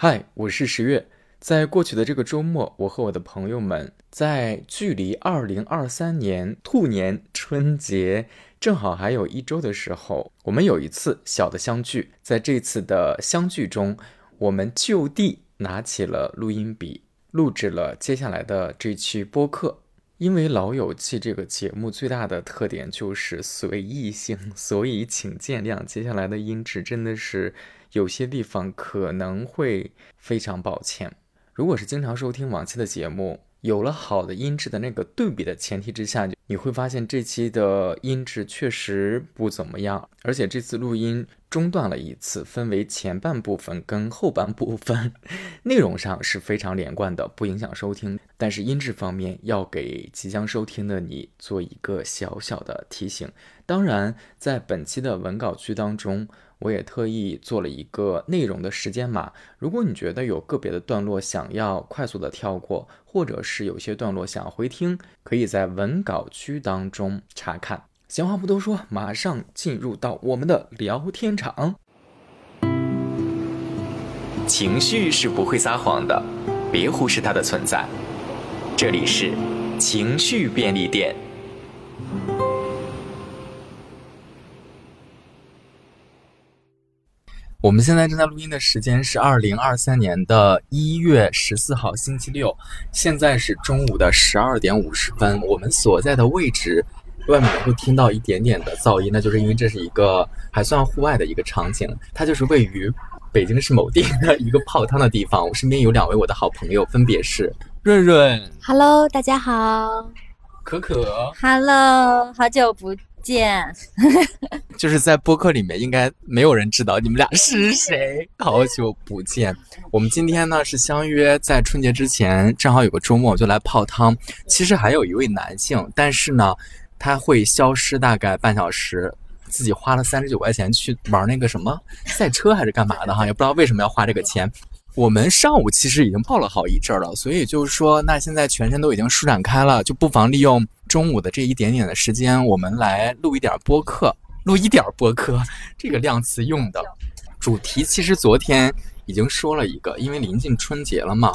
嗨，我是十月。在过去的这个周末，我和我的朋友们在距离二零二三年兔年春节正好还有一周的时候，我们有一次小的相聚。在这次的相聚中，我们就地拿起了录音笔，录制了接下来的这期播客。因为《老友记》这个节目最大的特点就是随意性，所以请见谅。接下来的音质真的是。有些地方可能会非常抱歉。如果是经常收听往期的节目，有了好的音质的那个对比的前提之下，你会发现这期的音质确实不怎么样。而且这次录音中断了一次，分为前半部分跟后半部分，内容上是非常连贯的，不影响收听。但是音质方面，要给即将收听的你做一个小小的提醒。当然，在本期的文稿区当中。我也特意做了一个内容的时间码，如果你觉得有个别的段落想要快速的跳过，或者是有些段落想回听，可以在文稿区当中查看。闲话不多说，马上进入到我们的聊天场。情绪是不会撒谎的，别忽视它的存在。这里是情绪便利店。我们现在正在录音的时间是二零二三年的一月十四号星期六，现在是中午的十二点五十分。我们所在的位置，外面会听到一点点的噪音，那就是因为这是一个还算户外的一个场景，它就是位于北京市某地的一个泡汤的地方。我身边有两位我的好朋友，分别是润润，Hello，大家好；可可，Hello，好久不。见，就是在播客里面，应该没有人知道你们俩是谁。好久不见，我们今天呢是相约在春节之前，正好有个周末就来泡汤。其实还有一位男性，但是呢他会消失大概半小时，自己花了三十九块钱去玩那个什么赛车还是干嘛的哈，也不知道为什么要花这个钱。我们上午其实已经泡了好一阵了，所以就是说，那现在全身都已经舒展开了，就不妨利用。中午的这一点点的时间，我们来录一点播客，录一点播客，这个量词用的。主题其实昨天已经说了一个，因为临近春节了嘛，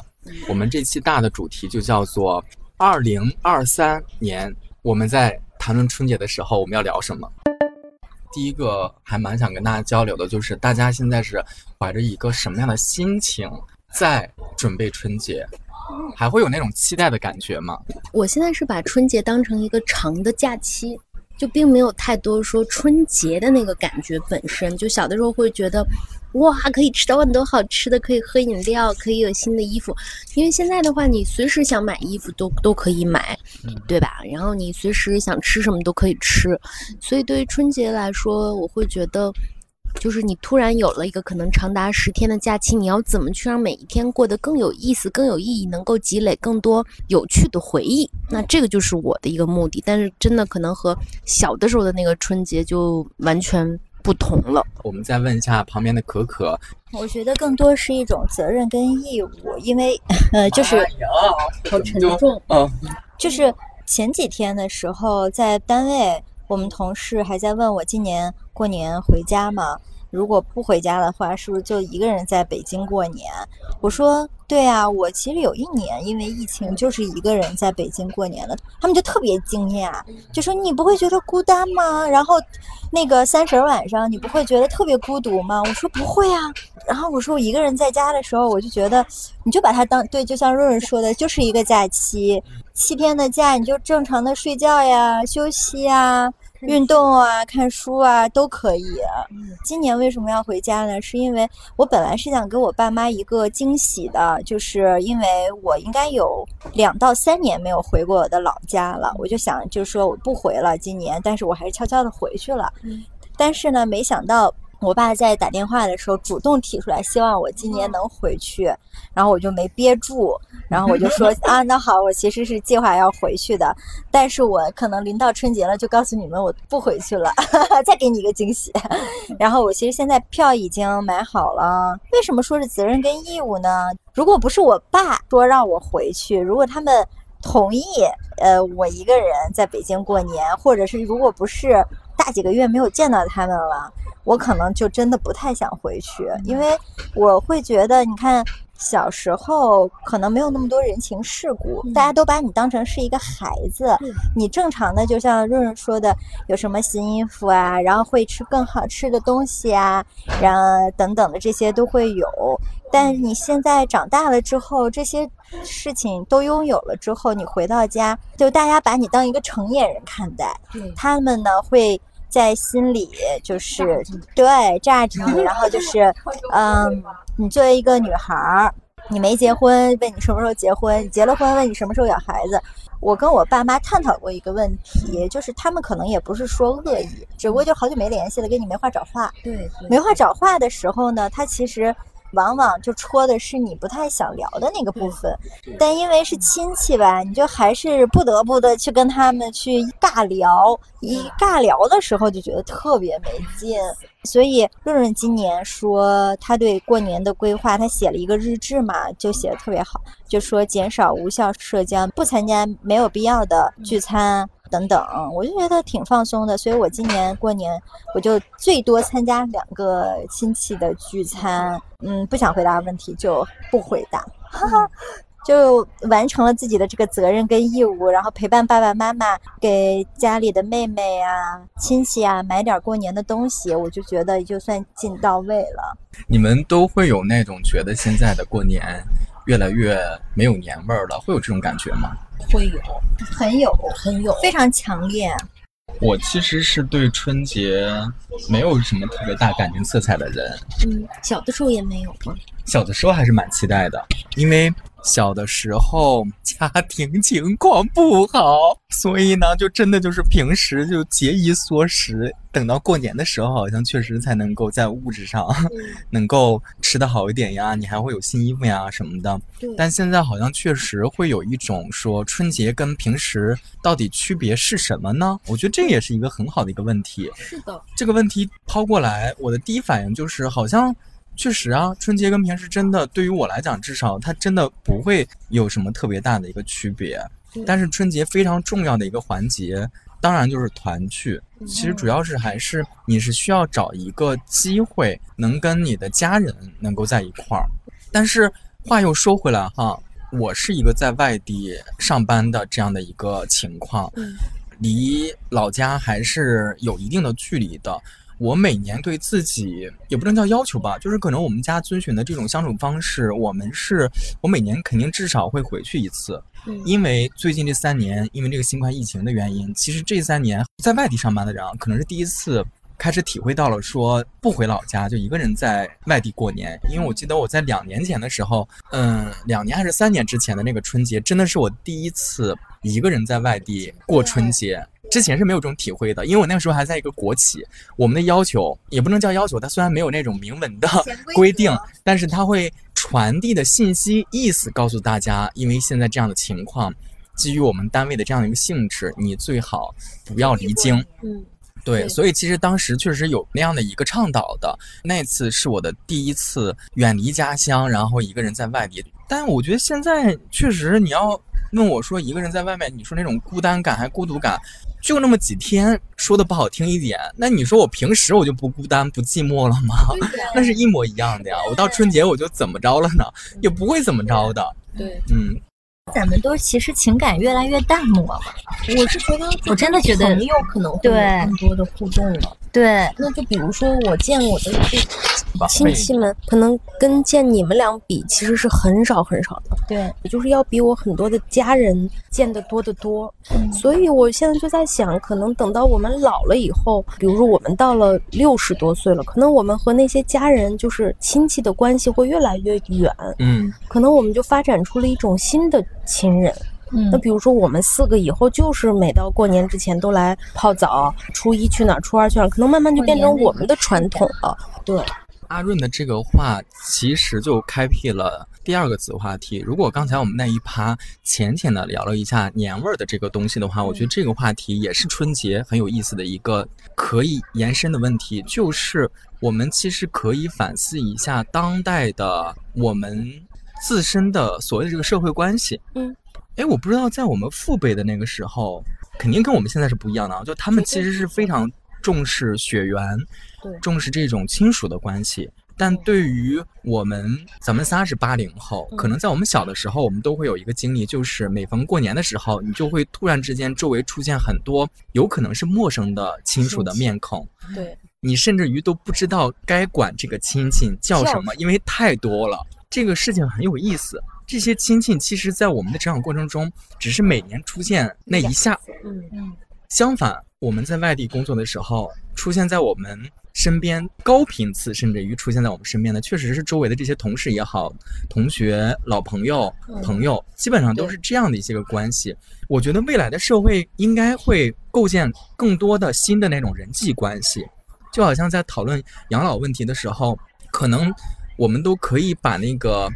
我们这期大的主题就叫做二零二三年。我们在谈论春节的时候，我们要聊什么？第一个还蛮想跟大家交流的，就是大家现在是怀着一个什么样的心情在准备春节？还会有那种期待的感觉吗？我现在是把春节当成一个长的假期，就并没有太多说春节的那个感觉本身。就小的时候会觉得，哇，可以吃到很多好吃的，可以喝饮料，可以有新的衣服。因为现在的话，你随时想买衣服都都可以买，对吧？然后你随时想吃什么都可以吃，所以对于春节来说，我会觉得。就是你突然有了一个可能长达十天的假期，你要怎么去让每一天过得更有意思、更有意义，能够积累更多有趣的回忆？那这个就是我的一个目的。但是真的可能和小的时候的那个春节就完全不同了。我们再问一下旁边的可可，我觉得更多是一种责任跟义务，因为呃，就是好沉重。嗯，就是前几天的时候在单位。我们同事还在问我今年过年回家吗？如果不回家的话，是不是就一个人在北京过年？我说对啊，我其实有一年因为疫情就是一个人在北京过年了。他们就特别惊讶，就说你不会觉得孤单吗？然后那个三十晚上你不会觉得特别孤独吗？我说不会啊。然后我说我一个人在家的时候，我就觉得你就把它当对，就像润润说的，就是一个假期。七天的假，你就正常的睡觉呀、休息呀、运动啊、看书啊都可以。今年为什么要回家呢？是因为我本来是想给我爸妈一个惊喜的，就是因为我应该有两到三年没有回过我的老家了，我就想就是说我不回了今年，但是我还是悄悄的回去了。但是呢，没想到。我爸在打电话的时候主动提出来，希望我今年能回去，然后我就没憋住，然后我就说 啊，那好，我其实是计划要回去的，但是我可能临到春节了就告诉你们我不回去了，再给你一个惊喜。然后我其实现在票已经买好了。为什么说是责任跟义务呢？如果不是我爸说让我回去，如果他们同意，呃，我一个人在北京过年，或者是如果不是大几个月没有见到他们了。我可能就真的不太想回去，因为我会觉得，你看。小时候可能没有那么多人情世故，大家都把你当成是一个孩子。你正常的，就像润润说的，有什么新衣服啊，然后会吃更好吃的东西啊，然后等等的这些都会有。但你现在长大了之后，这些事情都拥有了之后，你回到家，就大家把你当一个成年人看待。他们呢会在心里就是对炸着你，然后就是嗯。你作为一个女孩儿，你没结婚，问你什么时候结婚；你结了婚，问你什么时候有孩子。我跟我爸妈探讨过一个问题，就是他们可能也不是说恶意，只不过就好久没联系了，跟你没话找话。对，没话找话的时候呢，他其实。往往就戳的是你不太想聊的那个部分，但因为是亲戚吧，你就还是不得不的去跟他们去尬聊。一尬聊的时候就觉得特别没劲，所以润润今年说他对过年的规划，他写了一个日志嘛，就写的特别好，就说减少无效社交，不参加没有必要的聚餐。等等，我就觉得挺放松的，所以我今年过年我就最多参加两个亲戚的聚餐。嗯，不想回答问题就不回答，哈哈，就完成了自己的这个责任跟义务，然后陪伴爸爸妈妈，给家里的妹妹啊、亲戚啊买点过年的东西，我就觉得就算尽到位了。你们都会有那种觉得现在的过年越来越没有年味儿了，会有这种感觉吗？会有，很有，很有，非常强烈。我其实是对春节没有什么特别大感情色彩的人。嗯，小的时候也没有吗？小的时候还是蛮期待的，因为。小的时候 家庭情况不好，所以呢，就真的就是平时就节衣缩食，等到过年的时候，好像确实才能够在物质上 能够吃的好一点呀，你还会有新衣服呀什么的。但现在好像确实会有一种说春节跟平时到底区别是什么呢？我觉得这也是一个很好的一个问题。是的，这个问题抛过来，我的第一反应就是好像。确实啊，春节跟平时真的对于我来讲，至少它真的不会有什么特别大的一个区别。但是春节非常重要的一个环节，当然就是团聚。其实主要是还是你是需要找一个机会，能跟你的家人能够在一块儿。但是话又说回来哈，我是一个在外地上班的这样的一个情况，离老家还是有一定的距离的。我每年对自己也不能叫要求吧，就是可能我们家遵循的这种相处方式，我们是，我每年肯定至少会回去一次。因为最近这三年，因为这个新冠疫情的原因，其实这三年在外地上班的人啊，可能是第一次开始体会到了说不回老家就一个人在外地过年。因为我记得我在两年前的时候，嗯，两年还是三年之前的那个春节，真的是我第一次一个人在外地过春节。之前是没有这种体会的，因为我那个时候还在一个国企，我们的要求也不能叫要求，它虽然没有那种明文的规定，但是它会传递的信息意思告诉大家，因为现在这样的情况，基于我们单位的这样的一个性质，你最好不要离京。嗯，对，所以其实当时确实有那样的一个倡导的，那次是我的第一次远离家乡，然后一个人在外地。但我觉得现在确实你要问我说一个人在外面，你说那种孤单感还孤独感。就那么几天，说的不好听一点，那你说我平时我就不孤单不寂寞了吗？那是一模一样的呀。我到春节我就怎么着了呢？也不会怎么着的。对，嗯。咱们都其实情感越来越淡漠了。我是觉得，我真的觉得朋友可能会有更多的互动了。对，那就比如说我见我的这亲戚们，可能跟见你们俩比，其实是很少很少的。对，也就是要比我很多的家人见得多得多。所以我现在就在想，可能等到我们老了以后，比如说我们到了六十多岁了，可能我们和那些家人就是亲戚的关系会越来越远。嗯，可能我们就发展出了一种新的亲人。那比如说，我们四个以后就是每到过年之前都来泡澡，初一去哪儿，初二去哪儿，可能慢慢就变成我们的传统了。对，阿润的这个话其实就开辟了第二个子话题。如果刚才我们那一趴浅浅的聊了一下年味儿的这个东西的话，我觉得这个话题也是春节很有意思的一个可以延伸的问题，就是我们其实可以反思一下当代的我们自身的所谓的这个社会关系。嗯。哎，我不知道在我们父辈的那个时候，肯定跟我们现在是不一样的啊。就他们其实是非常重视血缘，对重视这种亲属的关系。但对于我们，咱们仨是八零后，可能在我们小的时候，我们都会有一个经历，就是每逢过年的时候，你就会突然之间周围出现很多有可能是陌生的亲属的面孔，对，你甚至于都不知道该管这个亲戚叫什么，因为太多了。这个事情很有意思。这些亲戚其实，在我们的成长过程中，只是每年出现那一下。嗯嗯，相反，我们在外地工作的时候，出现在我们身边高频次，甚至于出现在我们身边的，确实是周围的这些同事也好、同学、老朋友、朋友，基本上都是这样的一些个关系。我觉得未来的社会应该会构建更多的新的那种人际关系，就好像在讨论养老问题的时候，可能我们都可以把那个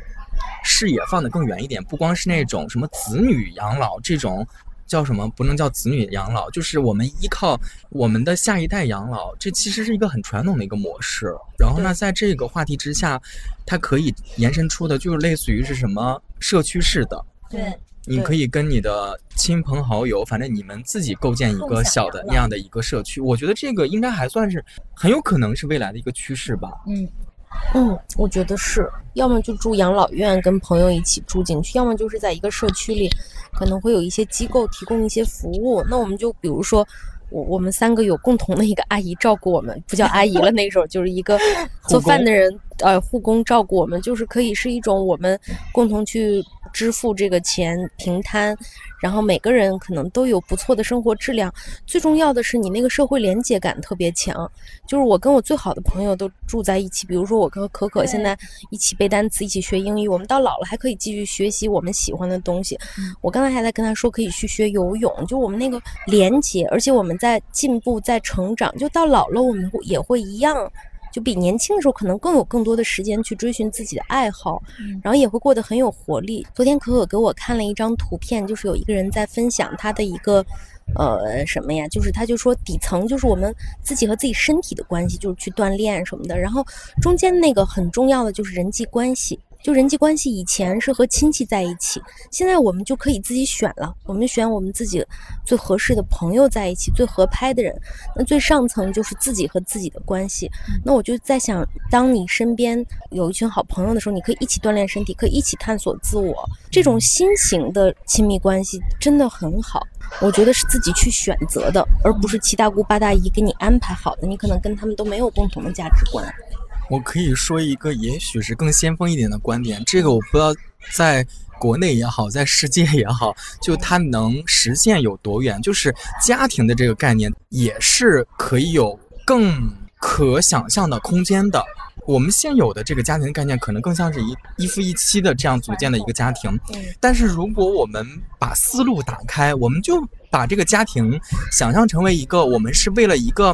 视野放得更远一点，不光是那种什么子女养老这种。叫什么？不能叫子女养老，就是我们依靠我们的下一代养老，这其实是一个很传统的一个模式。然后呢，在这个话题之下，它可以延伸出的，就是类似于是什么社区式的。对，你可以跟你的亲朋好友，反正你们自己构建一个小的那样的一个社区。我觉得这个应该还算是很有可能是未来的一个趋势吧。嗯。嗯，我觉得是，要么就住养老院，跟朋友一起住进去；要么就是在一个社区里，可能会有一些机构提供一些服务。那我们就比如说，我我们三个有共同的一个阿姨照顾我们，不叫阿姨了，那时候就是一个做饭的人，呃，护工照顾我们，就是可以是一种我们共同去支付这个钱平摊。然后每个人可能都有不错的生活质量，最重要的是你那个社会连接感特别强。就是我跟我最好的朋友都住在一起，比如说我跟可可现在一起背单词，一起学英语，我们到老了还可以继续学习我们喜欢的东西。我刚才还在跟他说可以去学游泳，就我们那个连接，而且我们在进步，在成长，就到老了我们也会一样。就比年轻的时候可能更有更多的时间去追寻自己的爱好，然后也会过得很有活力。昨天可可给我看了一张图片，就是有一个人在分享他的一个，呃，什么呀？就是他就说底层就是我们自己和自己身体的关系，就是去锻炼什么的。然后中间那个很重要的就是人际关系。就人际关系，以前是和亲戚在一起，现在我们就可以自己选了。我们选我们自己最合适的朋友在一起，最合拍的人。那最上层就是自己和自己的关系。那我就在想，当你身边有一群好朋友的时候，你可以一起锻炼身体，可以一起探索自我。这种新型的亲密关系真的很好。我觉得是自己去选择的，而不是七大姑八大姨给你安排好的。你可能跟他们都没有共同的价值观。我可以说一个也许是更先锋一点的观点，这个我不知道在国内也好，在世界也好，就它能实现有多远。就是家庭的这个概念也是可以有更可想象的空间的。我们现有的这个家庭概念可能更像是一一夫一妻的这样组建的一个家庭，但是如果我们把思路打开，我们就把这个家庭想象成为一个我们是为了一个。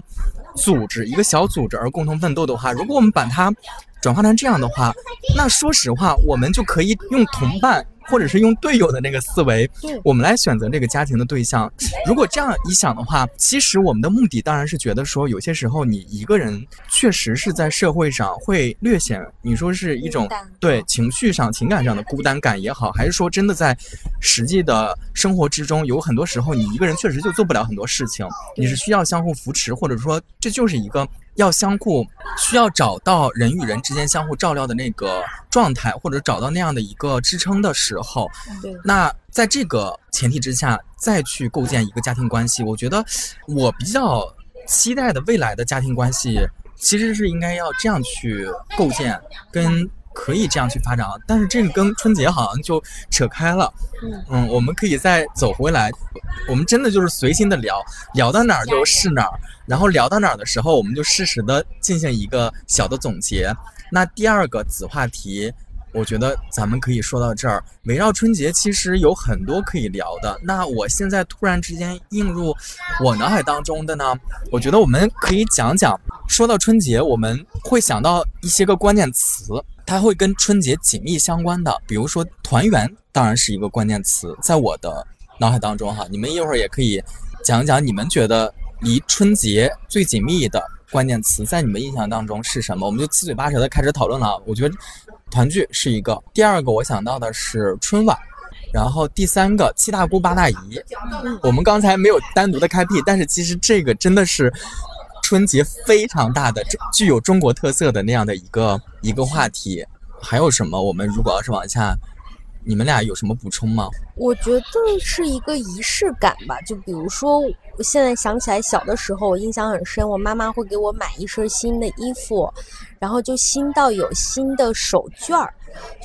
组织一个小组织而共同奋斗的话，如果我们把它转化成这样的话，那说实话，我们就可以用同伴。或者是用队友的那个思维，我们来选择这个家庭的对象。如果这样一想的话，其实我们的目的当然是觉得说，有些时候你一个人确实是在社会上会略显，你说是一种对情绪上、情感上的孤单感也好，还是说真的在实际的生活之中，有很多时候你一个人确实就做不了很多事情，你是需要相互扶持，或者说这就是一个。要相互需要找到人与人之间相互照料的那个状态，或者找到那样的一个支撑的时候，那在这个前提之下再去构建一个家庭关系，我觉得我比较期待的未来的家庭关系，其实是应该要这样去构建，跟可以这样去发展。但是这个跟春节好像就扯开了，嗯，我们可以再走回来，我们真的就是随心的聊，聊到哪儿就是哪儿。然后聊到哪儿的时候，我们就适时的进行一个小的总结。那第二个子话题，我觉得咱们可以说到这儿。围绕春节，其实有很多可以聊的。那我现在突然之间映入我脑海当中的呢，我觉得我们可以讲讲。说到春节，我们会想到一些个关键词，它会跟春节紧密相关的。比如说团圆，当然是一个关键词，在我的脑海当中哈。你们一会儿也可以讲讲你们觉得。离春节最紧密的关键词，在你们印象当中是什么？我们就七嘴八舌的开始讨论了。我觉得团聚是一个，第二个我想到的是春晚，然后第三个七大姑八大姨。我们刚才没有单独的开辟，但是其实这个真的是。春节非常大的、具有中国特色的那样的一个一个话题。还有什么？我们如果要是往下，你们俩有什么补充吗？我觉得是一个仪式感吧。就比如说，我现在想起来小的时候，我印象很深，我妈妈会给我买一身新的衣服，然后就新到有新的手绢儿。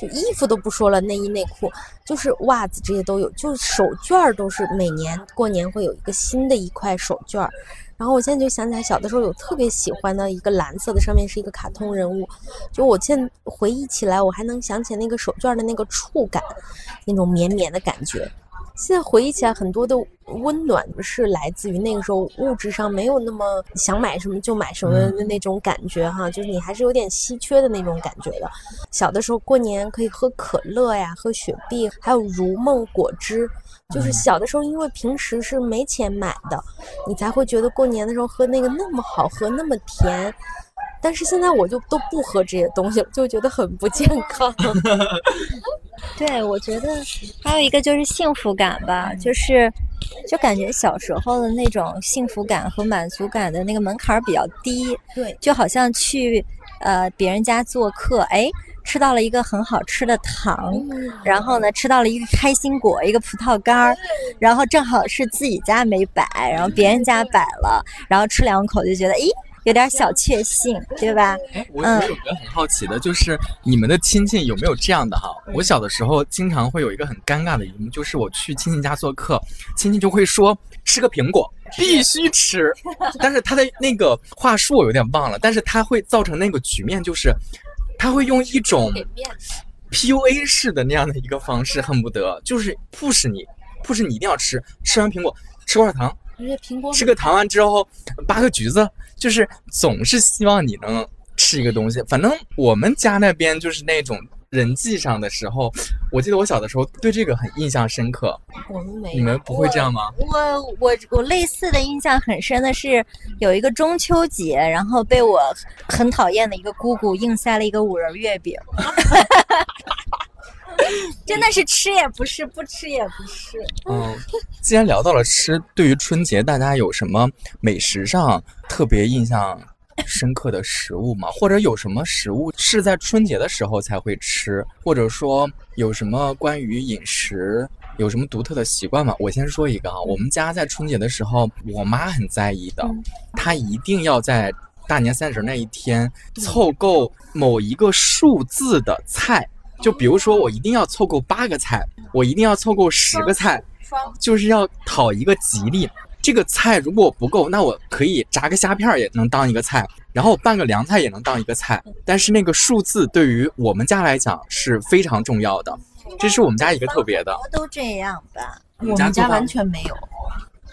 就衣服都不说了，内衣内裤就是袜子这些都有，就是手绢儿都是每年过年会有一个新的一块手绢儿。然后我现在就想起来，小的时候有特别喜欢的一个蓝色的，上面是一个卡通人物。就我现在回忆起来，我还能想起那个手绢的那个触感，那种绵绵的感觉。现在回忆起来，很多的温暖是来自于那个时候物质上没有那么想买什么就买什么的那种感觉哈，就是你还是有点稀缺的那种感觉的。小的时候过年可以喝可乐呀，喝雪碧，还有如梦果汁。就是小的时候，因为平时是没钱买的，你才会觉得过年的时候喝那个那么好喝，那么甜。但是现在我就都不喝这些东西了，就觉得很不健康。对，我觉得还有一个就是幸福感吧，就是就感觉小时候的那种幸福感和满足感的那个门槛比较低。对，就好像去呃别人家做客，哎，吃到了一个很好吃的糖，然后呢吃到了一个开心果，一个葡萄干儿，然后正好是自己家没摆，然后别人家摆了，然后吃两口就觉得，咦。有点小确幸，对吧？哎，我我有个很好奇的，就是你们的亲戚有没有这样的哈？我小的时候经常会有一个很尴尬的一幕，就是我去亲戚家做客，亲戚就会说吃个苹果必须吃，但是他的那个话术我有点忘了，但是他会造成那个局面，就是他会用一种 PUA 式的那样的一个方式，恨不得就是 push 你，push 你一定要吃，吃完苹果吃块糖。吃个糖完之后，扒个橘子，就是总是希望你能吃一个东西。反正我们家那边就是那种人际上的时候，我记得我小的时候对这个很印象深刻。我们没，你们不会这样吗？我我我类似的印象很深的是，有一个中秋节，然后被我很讨厌的一个姑姑硬塞了一个五仁月饼。真的是吃也不是，不吃也不是。嗯，既然聊到了吃，对于春节大家有什么美食上特别印象深刻的食物吗？或者有什么食物是在春节的时候才会吃？或者说有什么关于饮食有什么独特的习惯吗？我先说一个啊，我们家在春节的时候，我妈很在意的，她一定要在大年三十那一天凑够某一个数字的菜。就比如说，我一定要凑够八个菜，我一定要凑够十个菜，就是要讨一个吉利。这个菜如果不够，那我可以炸个虾片也能当一个菜，然后拌个凉菜也能当一个菜。但是那个数字对于我们家来讲是非常重要的，这是我们家一个特别的。都这样吧，我们家完全没有。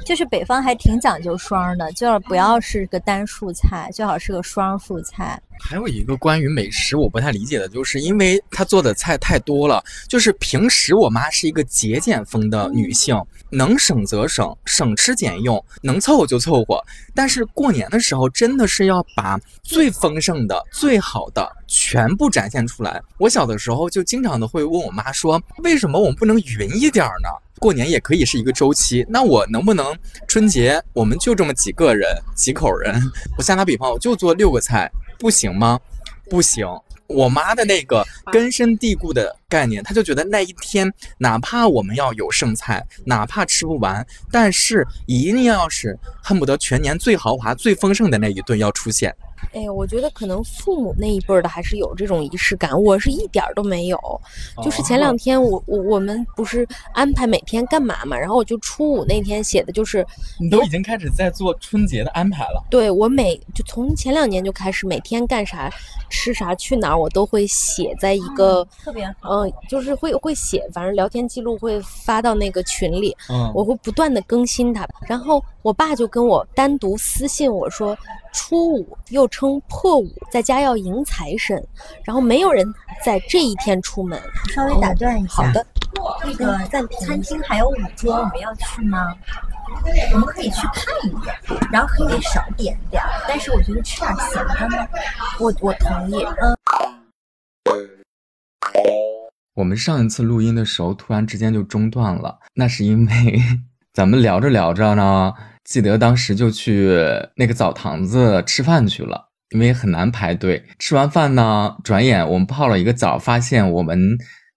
就是北方还挺讲究双的，就是不要是个单数菜，最好是个双数菜。还有一个关于美食我不太理解的，就是因为她做的菜太多了。就是平时我妈是一个节俭风的女性，能省则省，省吃俭用，能凑合就凑合。但是过年的时候，真的是要把最丰盛的、最好的全部展现出来。我小的时候就经常的会问我妈说：“为什么我们不能匀一点呢？”过年也可以是一个周期，那我能不能春节我们就这么几个人几口人？我瞎打比方，我就做六个菜，不行吗？不行。我妈的那个根深蒂固的概念，他就觉得那一天哪怕我们要有剩菜，哪怕吃不完，但是一定要是恨不得全年最豪华、最丰盛的那一顿要出现。哎，我觉得可能父母那一辈儿的还是有这种仪式感，我是一点儿都没有。就是前两天我我我们不是安排每天干嘛嘛，然后我就初五那天写的就是，你都已经开始在做春节的安排了。对，我每就从前两年就开始每天干啥、吃啥、去哪儿，我都会写在一个特别嗯，就是会会写，反正聊天记录会发到那个群里，嗯，我会不断的更新它。然后我爸就跟我单独私信我说。初五又称破五，在家要迎财神，然后没有人在这一天出门。稍微打断一下，好的。那个餐厅还有五桌，我们要去吗？我们可以去看一眼，然后可以少点点，但是我觉得吃点咸的呢。我我同意。嗯。我们上一次录音的时候，突然之间就中断了，那是因为。咱们聊着聊着呢，记得当时就去那个澡堂子吃饭去了，因为很难排队。吃完饭呢，转眼我们泡了一个澡，发现我们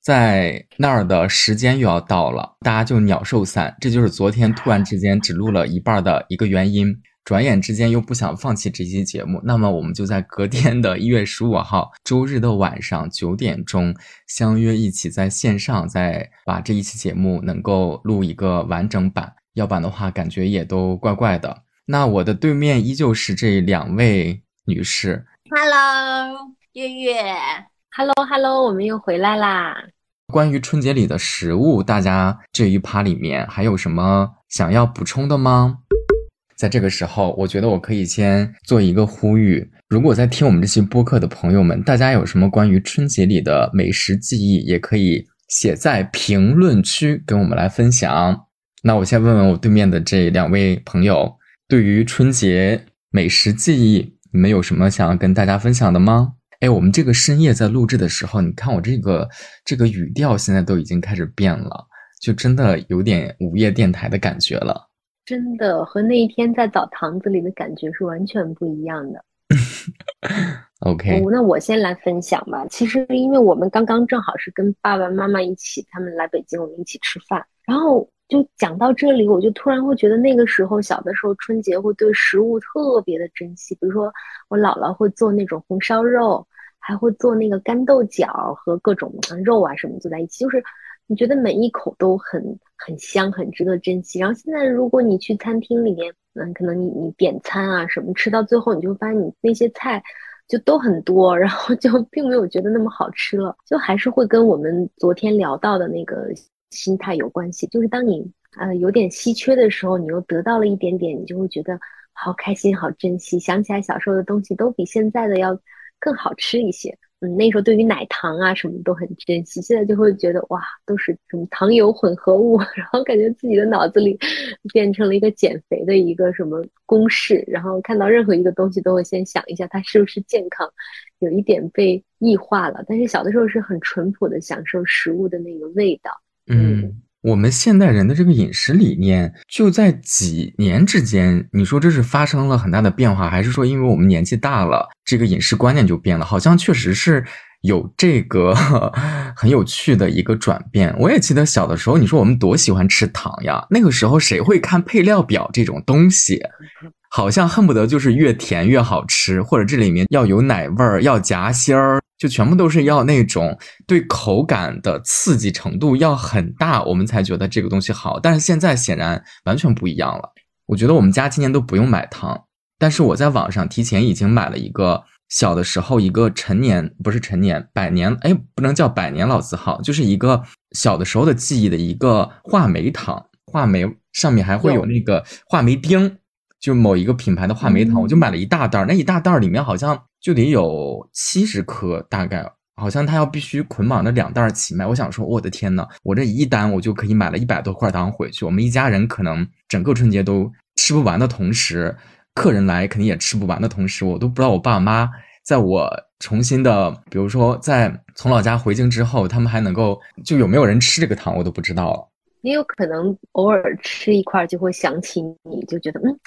在那儿的时间又要到了，大家就鸟兽散。这就是昨天突然之间只录了一半的一个原因。转眼之间又不想放弃这期节目，那么我们就在隔天的一月十五号周日的晚上九点钟相约一起在线上再把这一期节目能够录一个完整版，要不然的话感觉也都怪怪的。那我的对面依旧是这两位女士，Hello，月月，Hello Hello，我们又回来啦。关于春节里的食物，大家这一趴里面还有什么想要补充的吗？在这个时候，我觉得我可以先做一个呼吁：如果在听我们这期播客的朋友们，大家有什么关于春节里的美食记忆，也可以写在评论区跟我们来分享。那我先问问我对面的这两位朋友，对于春节美食记忆，你们有什么想要跟大家分享的吗？哎，我们这个深夜在录制的时候，你看我这个这个语调现在都已经开始变了，就真的有点午夜电台的感觉了。真的和那一天在澡堂子里的感觉是完全不一样的。OK，那我先来分享吧。其实因为我们刚刚正好是跟爸爸妈妈一起，他们来北京，我们一起吃饭，然后就讲到这里，我就突然会觉得那个时候小的时候春节会对食物特别的珍惜。比如说我姥姥会做那种红烧肉，还会做那个干豆角和各种肉啊什么做在一起，就是。你觉得每一口都很很香，很值得珍惜。然后现在，如果你去餐厅里面，嗯，可能你你点餐啊什么，吃到最后，你就发现你那些菜就都很多，然后就 并没有觉得那么好吃了。就还是会跟我们昨天聊到的那个心态有关系。就是当你呃有点稀缺的时候，你又得到了一点点，你就会觉得好开心、好珍惜。想起来小时候的东西，都比现在的要更好吃一些。嗯，那时候对于奶糖啊什么都很珍惜，现在就会觉得哇，都是什么糖油混合物，然后感觉自己的脑子里变成了一个减肥的一个什么公式，然后看到任何一个东西都会先想一下它是不是健康，有一点被异化了。但是小的时候是很淳朴的享受食物的那个味道，嗯。我们现代人的这个饮食理念，就在几年之间，你说这是发生了很大的变化，还是说因为我们年纪大了，这个饮食观念就变了？好像确实是有这个 很有趣的一个转变。我也记得小的时候，你说我们多喜欢吃糖呀，那个时候谁会看配料表这种东西？好像恨不得就是越甜越好吃，或者这里面要有奶味儿，要夹心儿。就全部都是要那种对口感的刺激程度要很大，我们才觉得这个东西好。但是现在显然完全不一样了。我觉得我们家今年都不用买糖，但是我在网上提前已经买了一个小的时候一个陈年不是陈年百年哎不能叫百年老字号，就是一个小的时候的记忆的一个话梅糖，话梅上面还会有那个话梅丁，就某一个品牌的话梅糖，我就买了一大袋儿，那一大袋儿里面好像。就得有七十颗，大概好像他要必须捆绑着两袋儿起卖。我想说，我的天呐，我这一单我就可以买了一百多块糖回去。我们一家人可能整个春节都吃不完的同时，客人来肯定也吃不完的同时，我都不知道我爸妈在我重新的，比如说在从老家回京之后，他们还能够就有没有人吃这个糖，我都不知道了。也有可能偶尔吃一块就会想起你，就觉得嗯。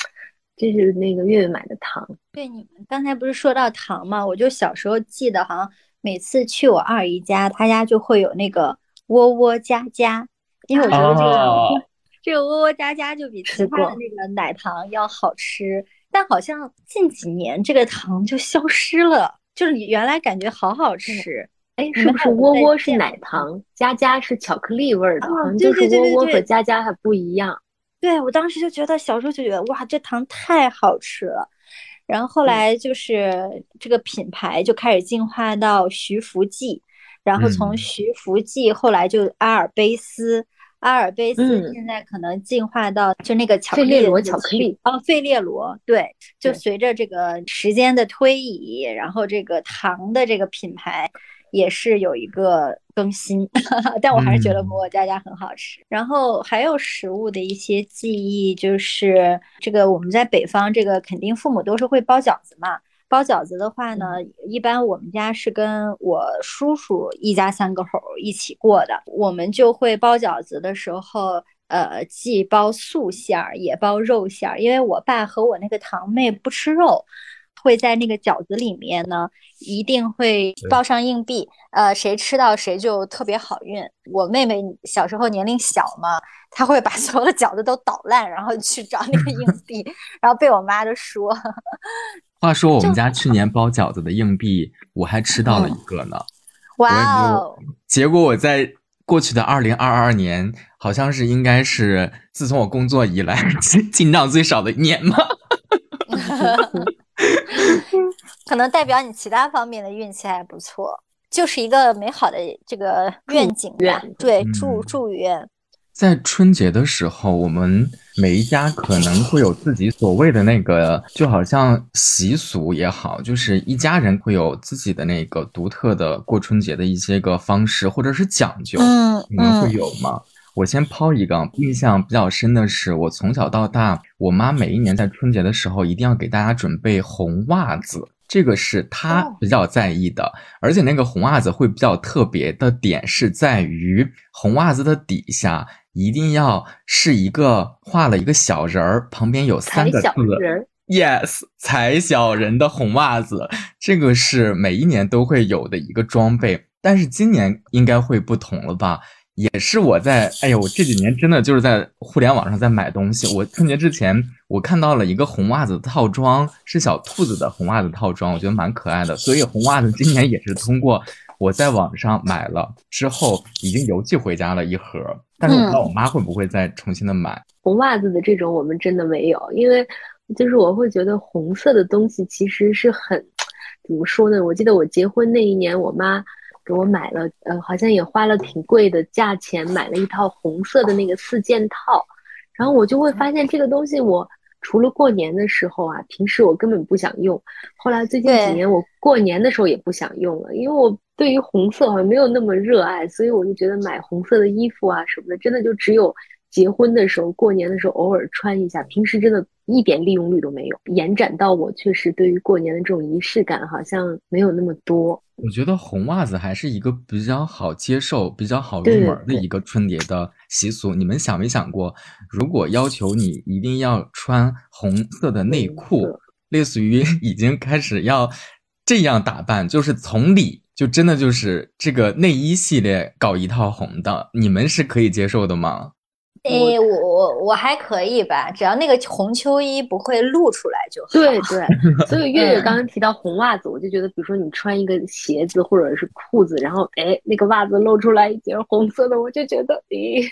这是那个月月买的糖。对，你们刚才不是说到糖吗？我就小时候记得，好像每次去我二姨家，她家就会有那个窝窝家家，因为我觉得这个 这个窝窝家家就比其他的那个奶糖要好吃。但好像近几年这个糖就消失了，就是你原来感觉好好吃。哎，是不是窝窝是奶糖，家家是巧克力味儿的？好像就是窝窝和家家还不一样。对我当时就觉得，小时候就觉得哇，这糖太好吃了。然后后来就是这个品牌就开始进化到徐福记，然后从徐福记后来就阿尔卑斯，阿尔卑斯现在可能进化到就那个巧克力，巧克力哦，费列罗对，就随着这个时间的推移，然后这个糖的这个品牌。也是有一个更新，但我还是觉得馍家家很好吃。然后还有食物的一些记忆，就是这个我们在北方，这个肯定父母都是会包饺子嘛。包饺子的话呢，一般我们家是跟我叔叔一家三个口一起过的，我们就会包饺子的时候。呃，既包素馅儿也包肉馅儿，因为我爸和我那个堂妹不吃肉，会在那个饺子里面呢，一定会包上硬币，呃，谁吃到谁就特别好运。我妹妹小时候年龄小嘛，她会把 所有的饺子都捣烂，然后去找那个硬 币，然后被我妈就说。话说我们家去年包饺子的硬币，我还吃到了一个呢。哇哦！结果我在过去的二零二二年。好像是应该是自从我工作以来进账最少的一年吗？可能代表你其他方面的运气还不错，就是一个美好的这个愿景吧。对，祝祝愿。在春节的时候，我们每一家可能会有自己所谓的那个，就好像习俗也好，就是一家人会有自己的那个独特的过春节的一些个方式或者是讲究。嗯，你们会有吗？我先抛一个印象比较深的是，我从小到大，我妈每一年在春节的时候一定要给大家准备红袜子，这个是他比较在意的。而且那个红袜子会比较特别的点是在于，红袜子的底下一定要是一个画了一个小人儿，旁边有三个字，yes，踩小人的红袜子，这个是每一年都会有的一个装备，但是今年应该会不同了吧？也是我在，哎呦，我这几年真的就是在互联网上在买东西。我春节之前，我看到了一个红袜子套装，是小兔子的红袜子套装，我觉得蛮可爱的。所以红袜子今年也是通过我在网上买了之后，已经邮寄回家了一盒。但是我不知道我妈会不会再重新的买红袜子的这种，我们真的没有，因为就是我会觉得红色的东西其实是很，怎么说呢？我记得我结婚那一年，我妈。给我买了，呃，好像也花了挺贵的价钱买了一套红色的那个四件套，然后我就会发现这个东西，我除了过年的时候啊，平时我根本不想用。后来最近几年，我过年的时候也不想用了，因为我对于红色好像没有那么热爱，所以我就觉得买红色的衣服啊什么的，真的就只有结婚的时候、过年的时候偶尔穿一下，平时真的一点利用率都没有。延展到我确实对于过年的这种仪式感好像没有那么多。我觉得红袜子还是一个比较好接受、比较好入门的一个春节的习俗。你们想没想过，如果要求你一定要穿红色的内裤，类似于 已经开始要这样打扮，就是从里就真的就是这个内衣系列搞一套红的，你们是可以接受的吗？诶，我我我还可以吧，只要那个红秋衣不会露出来就好。对对，所以月月刚刚提到红袜子，我就觉得，比如说你穿一个鞋子或者是裤子，然后哎，那个袜子露出来一截红色的，我就觉得，咦。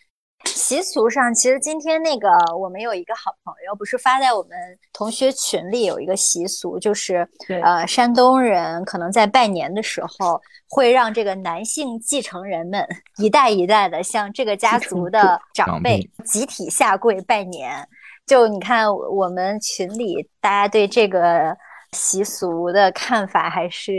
习俗上，其实今天那个我们有一个好朋友，不是发在我们同学群里有一个习俗，就是呃，山东人可能在拜年的时候会让这个男性继承人们一代一代的向这个家族的长辈集体下跪拜年。就你看我们群里大家对这个习俗的看法还是。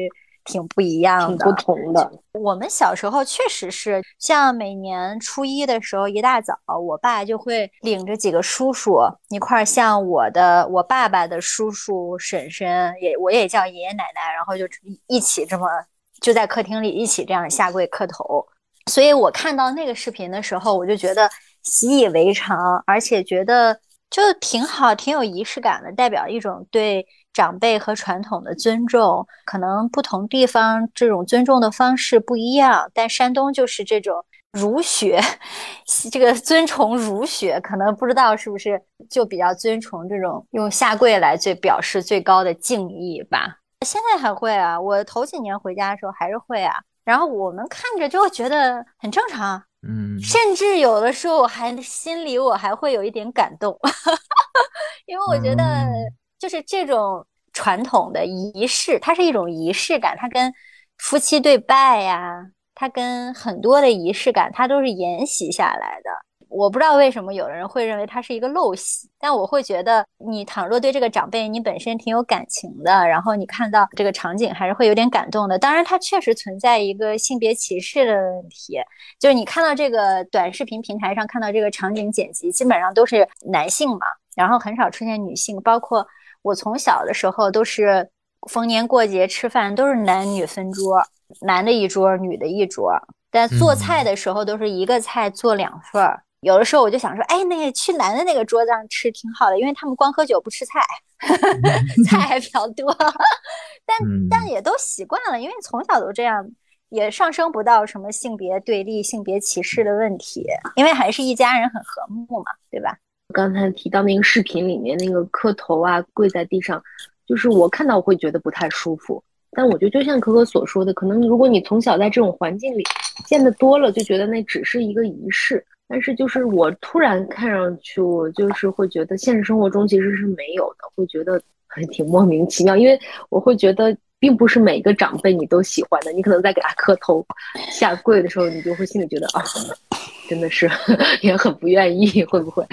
挺不一样的，不同的。我们小时候确实是，像每年初一的时候，一大早，我爸就会领着几个叔叔一块儿，像我的我爸爸的叔叔婶婶，也我也叫爷爷奶奶，然后就一起这么就在客厅里一起这样下跪磕头。所以我看到那个视频的时候，我就觉得习以为常，而且觉得就挺好，挺有仪式感的，代表一种对。长辈和传统的尊重，可能不同地方这种尊重的方式不一样，但山东就是这种儒学，这个尊崇儒学，可能不知道是不是就比较尊崇这种用下跪来最表示最高的敬意吧。现在还会啊，我头几年回家的时候还是会啊，然后我们看着就觉得很正常，嗯，甚至有的时候我还心里我还会有一点感动，因为我觉得。就是这种传统的仪式，它是一种仪式感，它跟夫妻对拜呀，它跟很多的仪式感，它都是沿袭下来的。我不知道为什么有的人会认为它是一个陋习，但我会觉得，你倘若对这个长辈你本身挺有感情的，然后你看到这个场景还是会有点感动的。当然，它确实存在一个性别歧视的问题，就是你看到这个短视频平台上看到这个场景剪辑，基本上都是男性嘛，然后很少出现女性，包括。我从小的时候都是逢年过节吃饭都是男女分桌，男的一桌，女的一桌。但做菜的时候都是一个菜做两份儿，有的时候我就想说，哎，那个去男的那个桌子上吃挺好的，因为他们光喝酒不吃菜，菜还比较多。但但也都习惯了，因为从小都这样，也上升不到什么性别对立、性别歧视的问题，因为还是一家人很和睦嘛，对吧？刚才提到那个视频里面那个磕头啊，跪在地上，就是我看到会觉得不太舒服。但我觉得就像可可所说的，可能如果你从小在这种环境里见得多了，就觉得那只是一个仪式。但是就是我突然看上去，我就是会觉得现实生活中其实是没有的，会觉得还挺莫名其妙。因为我会觉得，并不是每个长辈你都喜欢的。你可能在给他磕头、下跪的时候，你就会心里觉得啊，真的是 也很不愿意，会不会？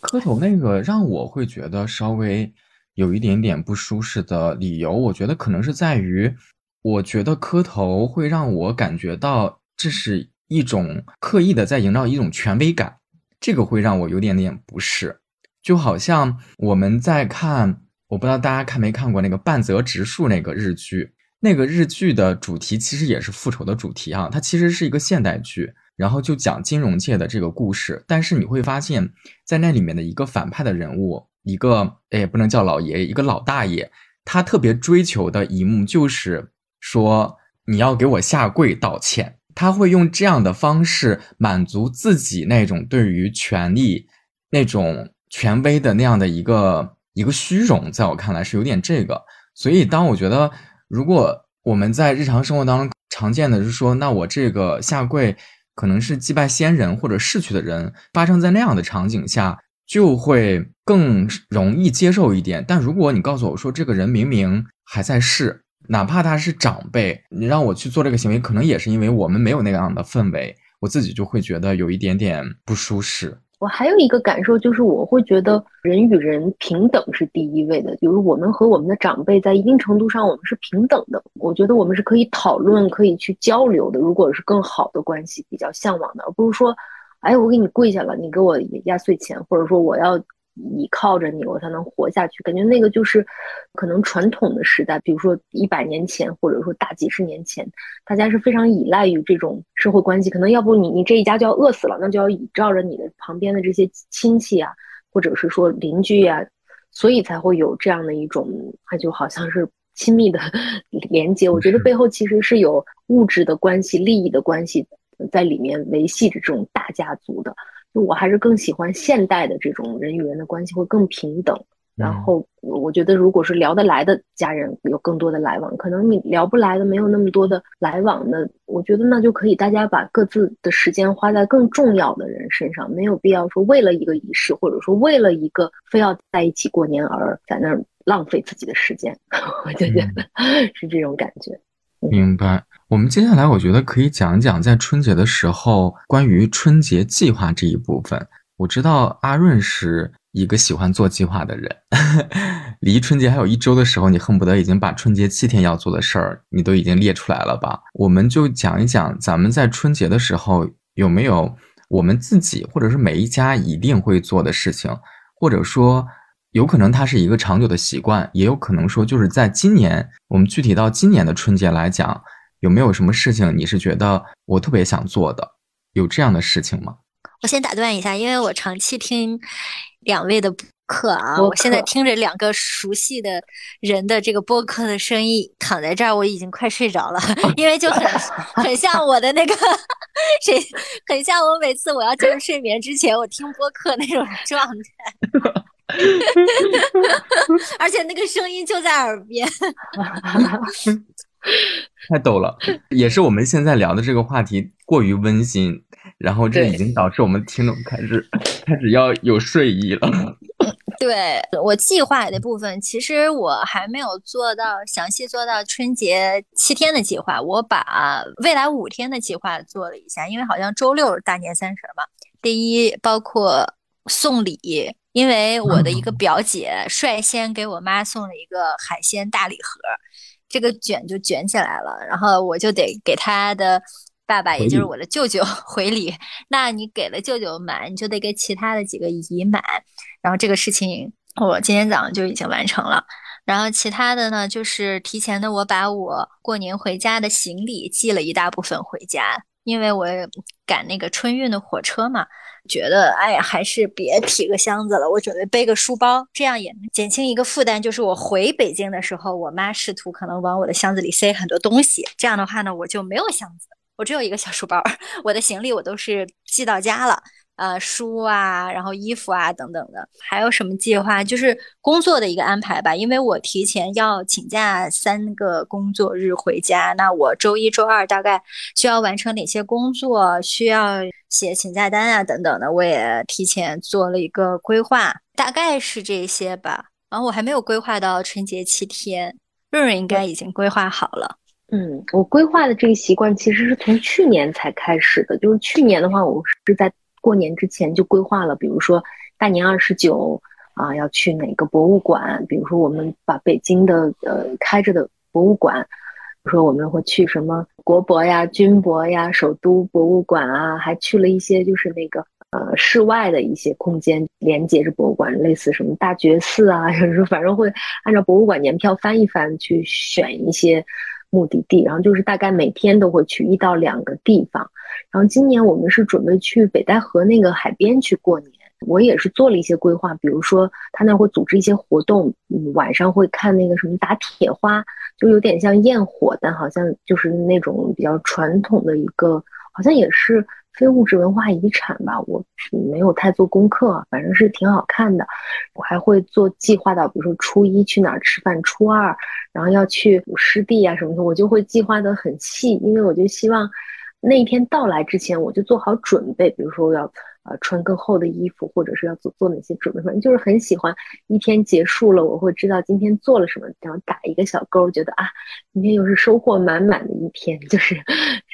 磕头那个让我会觉得稍微有一点点不舒适的理由，我觉得可能是在于，我觉得磕头会让我感觉到这是。一种刻意的在营造一种权威感，这个会让我有点点不适。就好像我们在看，我不知道大家看没看过那个半泽直树那个日剧，那个日剧的主题其实也是复仇的主题啊，它其实是一个现代剧，然后就讲金融界的这个故事。但是你会发现在那里面的一个反派的人物，一个哎不能叫老爷爷，一个老大爷，他特别追求的一幕就是说你要给我下跪道歉。他会用这样的方式满足自己那种对于权力、那种权威的那样的一个一个虚荣，在我看来是有点这个。所以，当我觉得如果我们在日常生活当中常见的是说，那我这个下跪可能是祭拜先人或者逝去的人，发生在那样的场景下，就会更容易接受一点。但如果你告诉我说，这个人明明还在世。哪怕他是长辈，你让我去做这个行为，可能也是因为我们没有那样的氛围，我自己就会觉得有一点点不舒适。我还有一个感受就是，我会觉得人与人平等是第一位的，比如我们和我们的长辈在一定程度上我们是平等的，我觉得我们是可以讨论、可以去交流的。如果是更好的关系，比较向往的，而不是说，哎，我给你跪下了，你给我压岁钱，或者说我要。依靠着你，我才能活下去。感觉那个就是，可能传统的时代，比如说一百年前，或者说大几十年前，大家是非常依赖于这种社会关系。可能要不你你这一家就要饿死了，那就要倚仗着你的旁边的这些亲戚啊，或者是说邻居呀，所以才会有这样的一种，它就好像是亲密的 连接。我觉得背后其实是有物质的关系、利益的关系在里面维系着这种大家族的。就我还是更喜欢现代的这种人与人的关系会更平等，然后我觉得如果是聊得来的家人有更多的来往，可能你聊不来的没有那么多的来往那我觉得那就可以大家把各自的时间花在更重要的人身上，没有必要说为了一个仪式或者说为了一个非要在一起过年而在那儿浪费自己的时间，我就觉得 是这种感觉。明白。我们接下来，我觉得可以讲一讲在春节的时候关于春节计划这一部分。我知道阿润是一个喜欢做计划的人，离春节还有一周的时候，你恨不得已经把春节七天要做的事儿，你都已经列出来了吧？我们就讲一讲，咱们在春节的时候有没有我们自己或者是每一家一定会做的事情，或者说有可能它是一个长久的习惯，也有可能说就是在今年，我们具体到今年的春节来讲。有没有什么事情你是觉得我特别想做的？有这样的事情吗？我先打断一下，因为我长期听两位的播客啊，我现在听着两个熟悉的人的这个播客的声音，躺在这儿我已经快睡着了，因为就很很像我的那个 谁，很像我每次我要进入睡眠之前，我听播客那种状态，而且那个声音就在耳边。太逗了，也是我们现在聊的这个话题过于温馨，然后这已经导致我们听众开始 开始要有睡意了。对我计划的部分，其实我还没有做到详细做到春节七天的计划，我把未来五天的计划做了一下，因为好像周六大年三十嘛。第一，包括送礼，因为我的一个表姐率先给我妈送了一个海鲜大礼盒。这个卷就卷起来了，然后我就得给她的爸爸，也就是我的舅舅 回礼。那你给了舅舅满，你就得给其他的几个姨满。然后这个事情我今天早上就已经完成了。然后其他的呢，就是提前的，我把我过年回家的行李寄了一大部分回家。因为我赶那个春运的火车嘛，觉得哎呀，还是别提个箱子了，我准备背个书包，这样也能减轻一个负担。就是我回北京的时候，我妈试图可能往我的箱子里塞很多东西，这样的话呢，我就没有箱子，我只有一个小书包，我的行李我都是寄到家了。呃，书啊，然后衣服啊，等等的，还有什么计划？就是工作的一个安排吧。因为我提前要请假三个工作日回家，那我周一周二大概需要完成哪些工作？需要写请假单啊，等等的，我也提前做了一个规划，大概是这些吧。然后我还没有规划到春节七天，润润应该已经规划好了。嗯，我规划的这个习惯其实是从去年才开始的，就是去年的话，我是在。过年之前就规划了，比如说大年二十九啊，要去哪个博物馆？比如说我们把北京的呃开着的博物馆，比如说我们会去什么国博呀、军博呀、首都博物馆啊，还去了一些就是那个呃室外的一些空间，连接着博物馆，类似什么大觉寺啊，就是反正会按照博物馆年票翻一翻，去选一些。目的地，然后就是大概每天都会去一到两个地方。然后今年我们是准备去北戴河那个海边去过年，我也是做了一些规划，比如说他那会组织一些活动，嗯，晚上会看那个什么打铁花，就有点像焰火，但好像就是那种比较传统的一个，好像也是。非物质文化遗产吧，我没有太做功课，反正是挺好看的。我还会做计划到，比如说初一去哪儿吃饭，初二然后要去舞狮地啊什么的，我就会计划的很细，因为我就希望那一天到来之前我就做好准备，比如说我要。呃，穿更厚的衣服，或者是要做做哪些准备？反正就是很喜欢。一天结束了，我会知道今天做了什么，然后打一个小勾，觉得啊，今天又是收获满满的一天，就是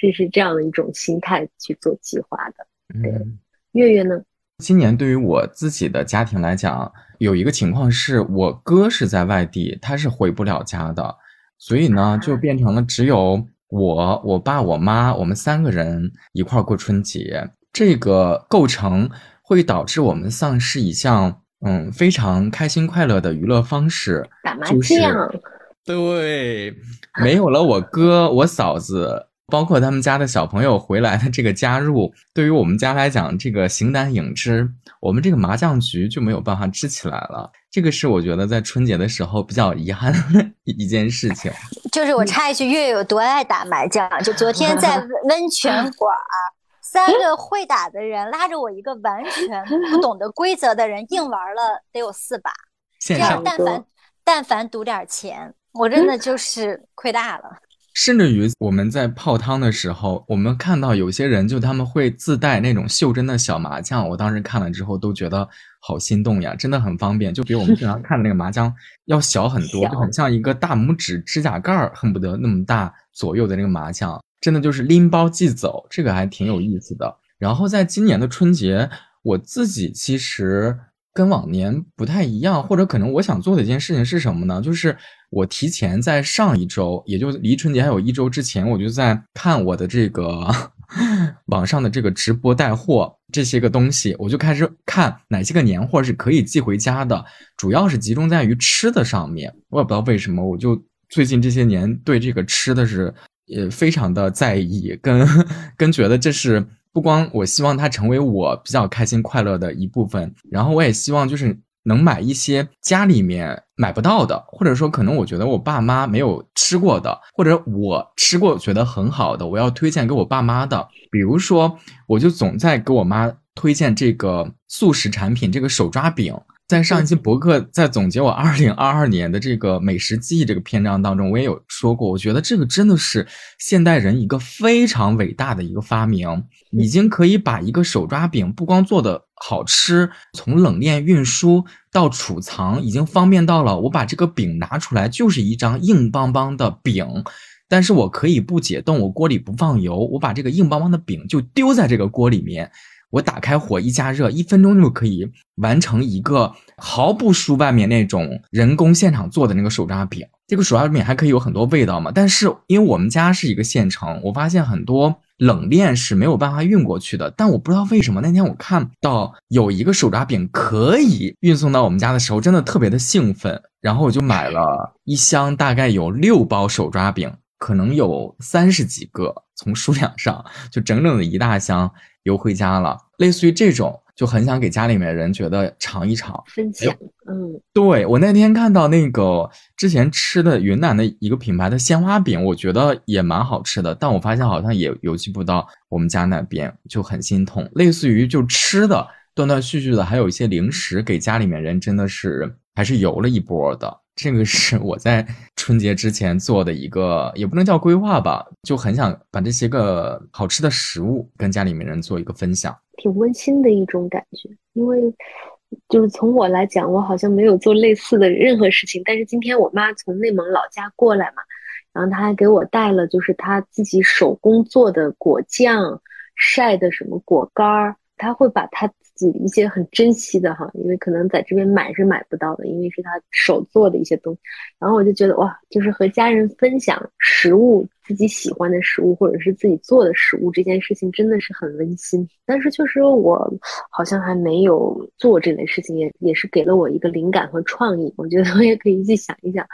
这是这样的一种心态去做计划的。对，月月呢？今年对于我自己的家庭来讲，有一个情况是我哥是在外地，他是回不了家的，所以呢，就变成了只有我、我爸、我妈，我们三个人一块儿过春节。这个构成会导致我们丧失一项嗯非常开心快乐的娱乐方式，打麻将。对，没有了我哥、我嫂子，包括他们家的小朋友回来的这个加入，对于我们家来讲，这个形单影只，我们这个麻将局就没有办法支起来了。这个是我觉得在春节的时候比较遗憾的一件事情。就是我插一句，月月有多爱打麻将？就昨天在温泉馆。三个会打的人拉着我一个完全不懂得规则的人硬玩了得有四把，这样但凡 但凡赌点钱，我真的就是亏大了。甚至于我们在泡汤的时候，我们看到有些人就他们会自带那种袖珍的小麻将，我当时看了之后都觉得好心动呀，真的很方便，就比我们平常看的那个麻将要小很多，就很像一个大拇指指甲盖儿恨不得那么大左右的那个麻将。真的就是拎包即走，这个还挺有意思的。然后在今年的春节，我自己其实跟往年不太一样，或者可能我想做的一件事情是什么呢？就是我提前在上一周，也就离春节还有一周之前，我就在看我的这个 网上的这个直播带货这些个东西，我就开始看哪些个年货是可以寄回家的，主要是集中在于吃的上面。我也不知道为什么，我就最近这些年对这个吃的是。也非常的在意，跟跟觉得这是不光我希望它成为我比较开心快乐的一部分，然后我也希望就是能买一些家里面买不到的，或者说可能我觉得我爸妈没有吃过的，或者我吃过觉得很好的，我要推荐给我爸妈的。比如说，我就总在给我妈推荐这个速食产品，这个手抓饼。在上一期博客在总结我二零二二年的这个美食记忆这个篇章当中，我也有说过，我觉得这个真的是现代人一个非常伟大的一个发明，已经可以把一个手抓饼不光做的好吃，从冷链运输到储藏，已经方便到了我把这个饼拿出来就是一张硬邦邦的饼，但是我可以不解冻，我锅里不放油，我把这个硬邦邦的饼就丢在这个锅里面。我打开火一加热，一分钟就可以完成一个毫不输外面那种人工现场做的那个手抓饼。这个手抓饼还可以有很多味道嘛？但是因为我们家是一个县城，我发现很多冷链是没有办法运过去的。但我不知道为什么那天我看到有一个手抓饼可以运送到我们家的时候，真的特别的兴奋。然后我就买了一箱，大概有六包手抓饼。可能有三十几个，从数量上就整整的一大箱邮回家了。类似于这种，就很想给家里面人觉得尝一尝分享。嗯，对我那天看到那个之前吃的云南的一个品牌的鲜花饼，我觉得也蛮好吃的，但我发现好像也邮寄不到我们家那边，就很心痛。类似于就吃的断断续续的，还有一些零食给家里面人，真的是还是邮了一波的。这个是我在春节之前做的一个，也不能叫规划吧，就很想把这些个好吃的食物跟家里面人做一个分享，挺温馨的一种感觉。因为就是从我来讲，我好像没有做类似的任何事情，但是今天我妈从内蒙老家过来嘛，然后她还给我带了就是她自己手工做的果酱，晒的什么果干儿，她会把她。一些很珍惜的哈，因为可能在这边买是买不到的，因为是他手做的一些东西。然后我就觉得哇，就是和家人分享食物，自己喜欢的食物或者是自己做的食物这件事情真的是很温馨。但是确实我好像还没有做这类事情，也也是给了我一个灵感和创意。我觉得我也可以去想一想，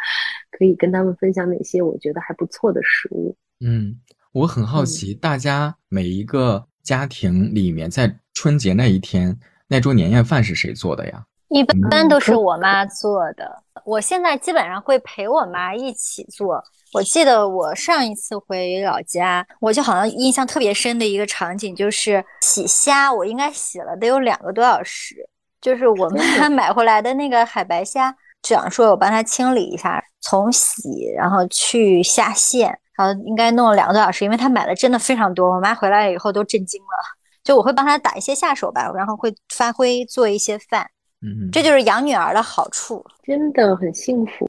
可以跟他们分享哪些我觉得还不错的食物。嗯，我很好奇，大家每一个家庭里面在。春节那一天，那桌年夜饭是谁做的呀？一般都是我妈做的。我现在基本上会陪我妈一起做。我记得我上一次回老家，我就好像印象特别深的一个场景就是洗虾，我应该洗了得有两个多小时。就是我妈买回来的那个海白虾，这样说我帮她清理一下，从洗然后去下线，然后应该弄了两个多小时，因为他买的真的非常多。我妈回来以后都震惊了。就我会帮他打一些下手吧，然后会发挥做一些饭，嗯，这就是养女儿的好处，真的很幸福。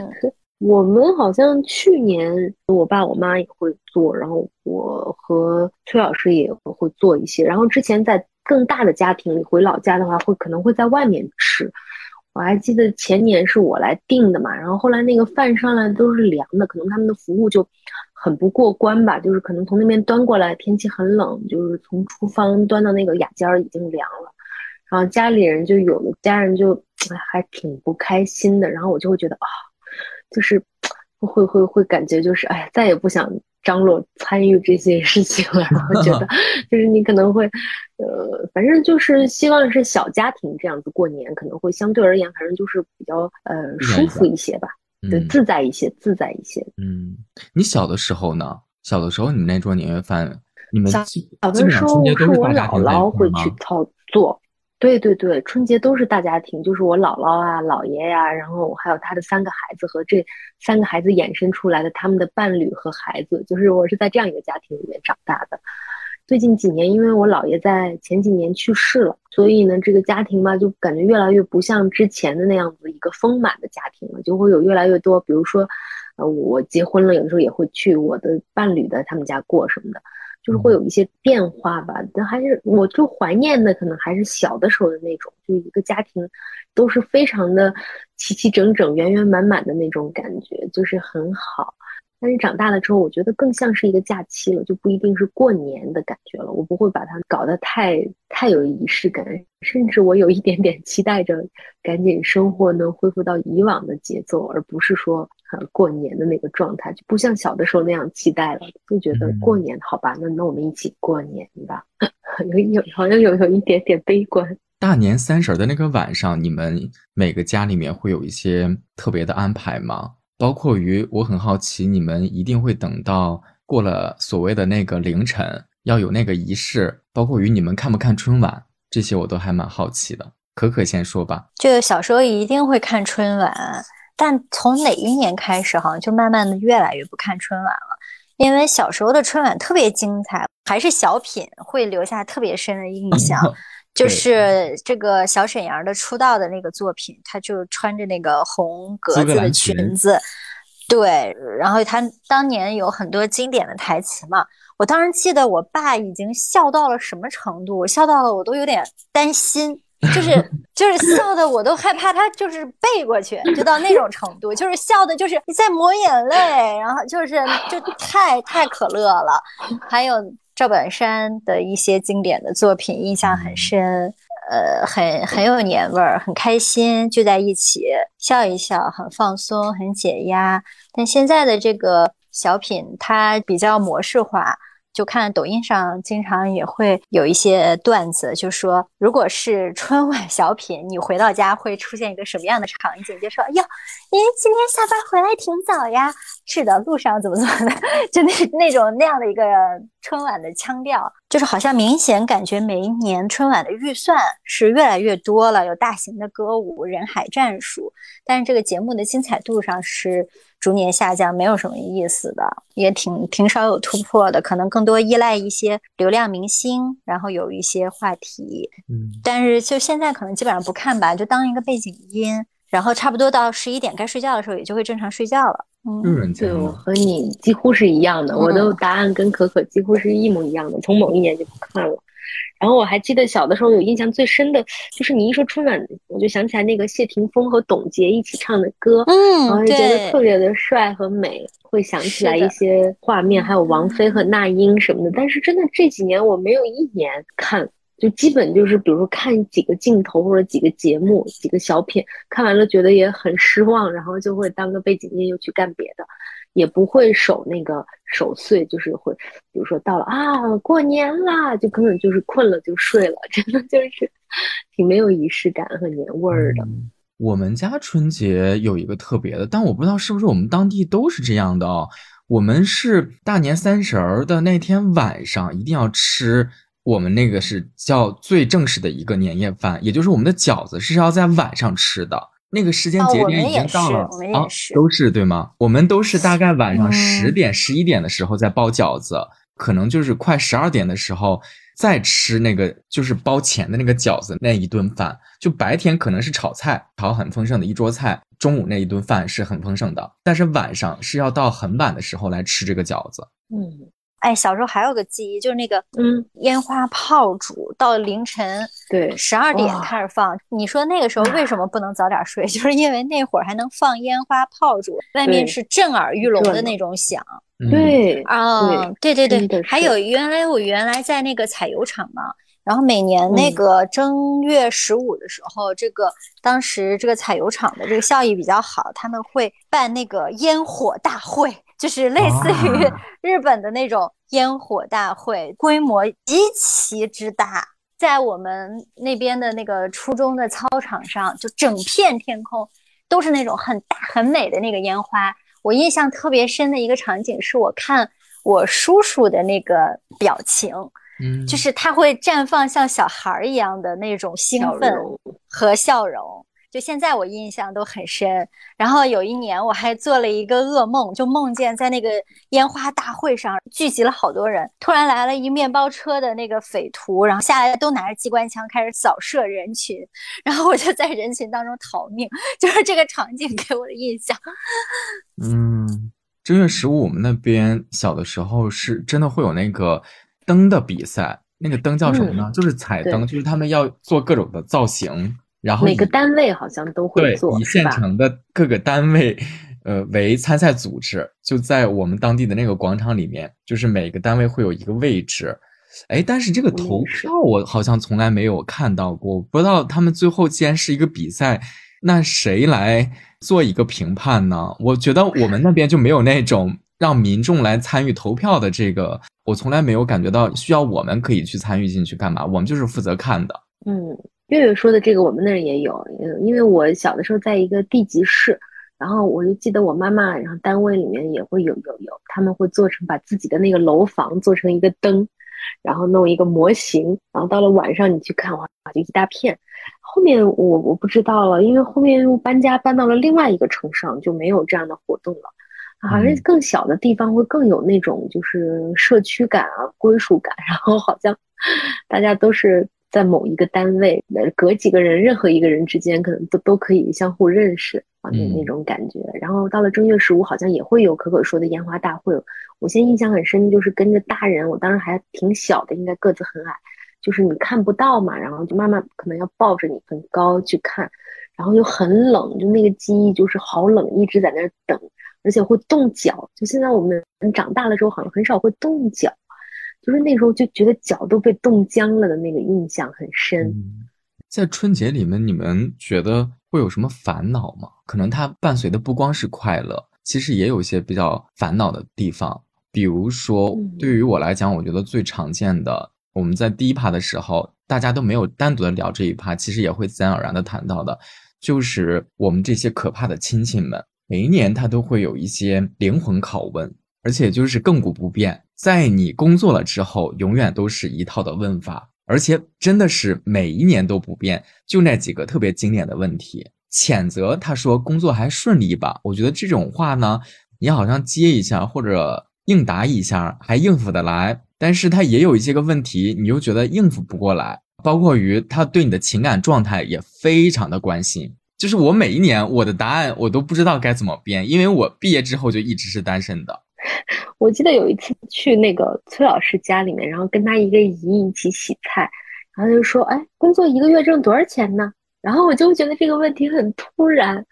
我们好像去年我爸我妈也会做，然后我和崔老师也会做一些，然后之前在更大的家庭里回老家的话，会可能会在外面吃。我还记得前年是我来订的嘛，然后后来那个饭上来都是凉的，可能他们的服务就很不过关吧，就是可能从那边端过来，天气很冷，就是从厨房端到那个雅间儿已经凉了，然后家里人就有的家人就还挺不开心的，然后我就会觉得啊，就是会会会感觉就是哎，再也不想。张罗参与这些事情了，然后觉得 就是你可能会，呃，反正就是希望是小家庭这样子过年，可能会相对而言，反正就是比较呃舒服一些吧，对，自在一些，自在一些。嗯，你小的时候呢？小的时候你们那桌年夜饭，你们小的时候是我姥姥会去操作。对对对，春节都是大家庭，就是我姥姥啊、姥爷呀，然后还有他的三个孩子和这三个孩子衍生出来的他们的伴侣和孩子，就是我是在这样一个家庭里面长大的。最近几年，因为我姥爷在前几年去世了，所以呢，这个家庭吧，就感觉越来越不像之前的那样子一个丰满的家庭了，就会有越来越多，比如说，呃，我结婚了，有的时候也会去我的伴侣的他们家过什么的。就是会有一些变化吧，但还是我就怀念的，可能还是小的时候的那种，就一个家庭都是非常的齐齐整整、圆圆满满的那种感觉，就是很好。但是长大了之后，我觉得更像是一个假期了，就不一定是过年的感觉了。我不会把它搞得太太有仪式感，甚至我有一点点期待着，赶紧生活能恢复到以往的节奏，而不是说呃过年的那个状态，就不像小的时候那样期待了，就觉得过年好吧，那那我们一起过年吧，有 有好像有有一点点悲观。大年三十的那个晚上，你们每个家里面会有一些特别的安排吗？包括于我很好奇，你们一定会等到过了所谓的那个凌晨，要有那个仪式。包括于你们看不看春晚，这些我都还蛮好奇的。可可先说吧。就小时候一定会看春晚，但从哪一年开始，好像就慢慢的越来越不看春晚了。因为小时候的春晚特别精彩，还是小品会留下特别深的印象。就是这个小沈阳的出道的那个作品，他就穿着那个红格子的裙子，对，然后他当年有很多经典的台词嘛。我当时记得我爸已经笑到了什么程度，笑到了我都有点担心，就是 就是笑的我都害怕他就是背过去，就到那种程度，就是笑的就是在抹眼泪，然后就是就太太可乐了，还有。赵本山的一些经典的作品印象很深，呃，很很有年味儿，很开心，聚在一起笑一笑，很放松，很解压。但现在的这个小品它比较模式化。就看抖音上经常也会有一些段子，就说如果是春晚小品，你回到家会出现一个什么样的场景？就说哟，您，今天下班回来挺早呀。是的，路上怎么怎么的，就那那种那样的一个春晚的腔调，就是好像明显感觉每一年春晚的预算是越来越多了，有大型的歌舞、人海战术，但是这个节目的精彩度上是。逐年下降，没有什么意思的，也挺挺少有突破的，可能更多依赖一些流量明星，然后有一些话题。嗯，但是就现在可能基本上不看吧，就当一个背景音，然后差不多到十一点该睡觉的时候，也就会正常睡觉了。嗯，对，我和你几乎是一样的，我的答案跟可可几乎是一模一样的，从某一年就不看了。然后我还记得小的时候有印象最深的就是你一说春晚，我就想起来那个谢霆锋和董洁一起唱的歌，嗯，然后就觉得特别的帅和美，会想起来一些画面，还有王菲和那英什么的。但是真的这几年我没有一年看，就基本就是比如说看几个镜头或者几个节目、几个小品，看完了觉得也很失望，然后就会当个背景音又去干别的。也不会守那个守岁，就是会，比如说到了啊过年啦，就根本就是困了就睡了，真的就是挺没有仪式感和年味儿的。我们家春节有一个特别的，但我不知道是不是我们当地都是这样的哦。我们是大年三十儿的那天晚上一定要吃，我们那个是叫最正式的一个年夜饭，也就是我们的饺子是要在晚上吃的。那个时间节点已经到了啊，都是对吗？我们都是大概晚上十点、十一点的时候在包饺子，可能就是快十二点的时候再吃那个就是包钱的那个饺子那一顿饭。就白天可能是炒菜，炒很丰盛的一桌菜，中午那一顿饭是很丰盛的，但是晚上是要到很晚的时候来吃这个饺子。嗯。哎，小时候还有个记忆，就是那个嗯，烟花炮竹到凌晨对十二点开始放。你说那个时候为什么不能早点睡？就是因为那会儿还能放烟花炮竹，外面是震耳欲聋的那种响。对啊，对对对，还有原来我原来在那个采油厂嘛，然后每年那个正月十五的时候，这个当时这个采油厂的这个效益比较好，他们会办那个烟火大会。就是类似于 日本的那种烟火大会，规模极其之大，在我们那边的那个初中的操场上，就整片天空都是那种很大很美的那个烟花。我印象特别深的一个场景是我看我叔叔的那个表情，嗯，就是他会绽放像小孩儿一样的那种兴奋和笑容。就现在我印象都很深，然后有一年我还做了一个噩梦，就梦见在那个烟花大会上聚集了好多人，突然来了一面包车的那个匪徒，然后下来都拿着机关枪开始扫射人群，然后我就在人群当中逃命，就是这个场景给我的印象。嗯，正月十五我们那边小的时候是真的会有那个灯的比赛，那个灯叫什么呢？就是彩灯，就是他们要做各种的造型。然后每个单位好像都会做，以县城的各个单位，呃为参赛组织，就在我们当地的那个广场里面，就是每个单位会有一个位置。哎，但是这个投票我好像从来没有看到过，不知道他们最后既然是一个比赛，那谁来做一个评判呢？我觉得我们那边就没有那种让民众来参与投票的这个，我从来没有感觉到需要我们可以去参与进去干嘛，我们就是负责看的。嗯。月月说的这个，我们那儿也有。嗯，因为我小的时候在一个地级市，然后我就记得我妈妈，然后单位里面也会有有有，他们会做成把自己的那个楼房做成一个灯，然后弄一个模型，然后到了晚上你去看，哇，就一大片。后面我我不知道了，因为后面又搬家搬到了另外一个城市，就没有这样的活动了。好像更小的地方会更有那种就是社区感啊、归属感，然后好像大家都是。在某一个单位，隔几个人，任何一个人之间可能都都可以相互认识啊，那那种感觉。然后到了正月十五，好像也会有可可说的烟花大会。我现在印象很深，就是跟着大人，我当时还挺小的，应该个子很矮，就是你看不到嘛，然后就妈妈可能要抱着你很高去看，然后又很冷，就那个记忆就是好冷，一直在那儿等，而且会冻脚。就现在我们长大了之后，好像很少会冻脚。就是那时候就觉得脚都被冻僵了的那个印象很深。在春节里面，你们觉得会有什么烦恼吗？可能它伴随的不光是快乐，其实也有一些比较烦恼的地方。比如说，对于我来讲，我觉得最常见的，我们在第一趴的时候，大家都没有单独的聊这一趴，其实也会自然而然的谈到的，就是我们这些可怕的亲戚们，每一年他都会有一些灵魂拷问，而且就是亘古不变，在你工作了之后，永远都是一套的问法，而且真的是每一年都不变，就那几个特别经典的问题。谴责他说工作还顺利吧？我觉得这种话呢，你好像接一下或者。应答一下还应付得来，但是他也有一些个问题，你又觉得应付不过来，包括于他对你的情感状态也非常的关心。就是我每一年我的答案我都不知道该怎么编，因为我毕业之后就一直是单身的。我记得有一次去那个崔老师家里面，然后跟他一个姨一起洗菜，然后他就说：“哎，工作一个月挣多少钱呢？”然后我就觉得这个问题很突然，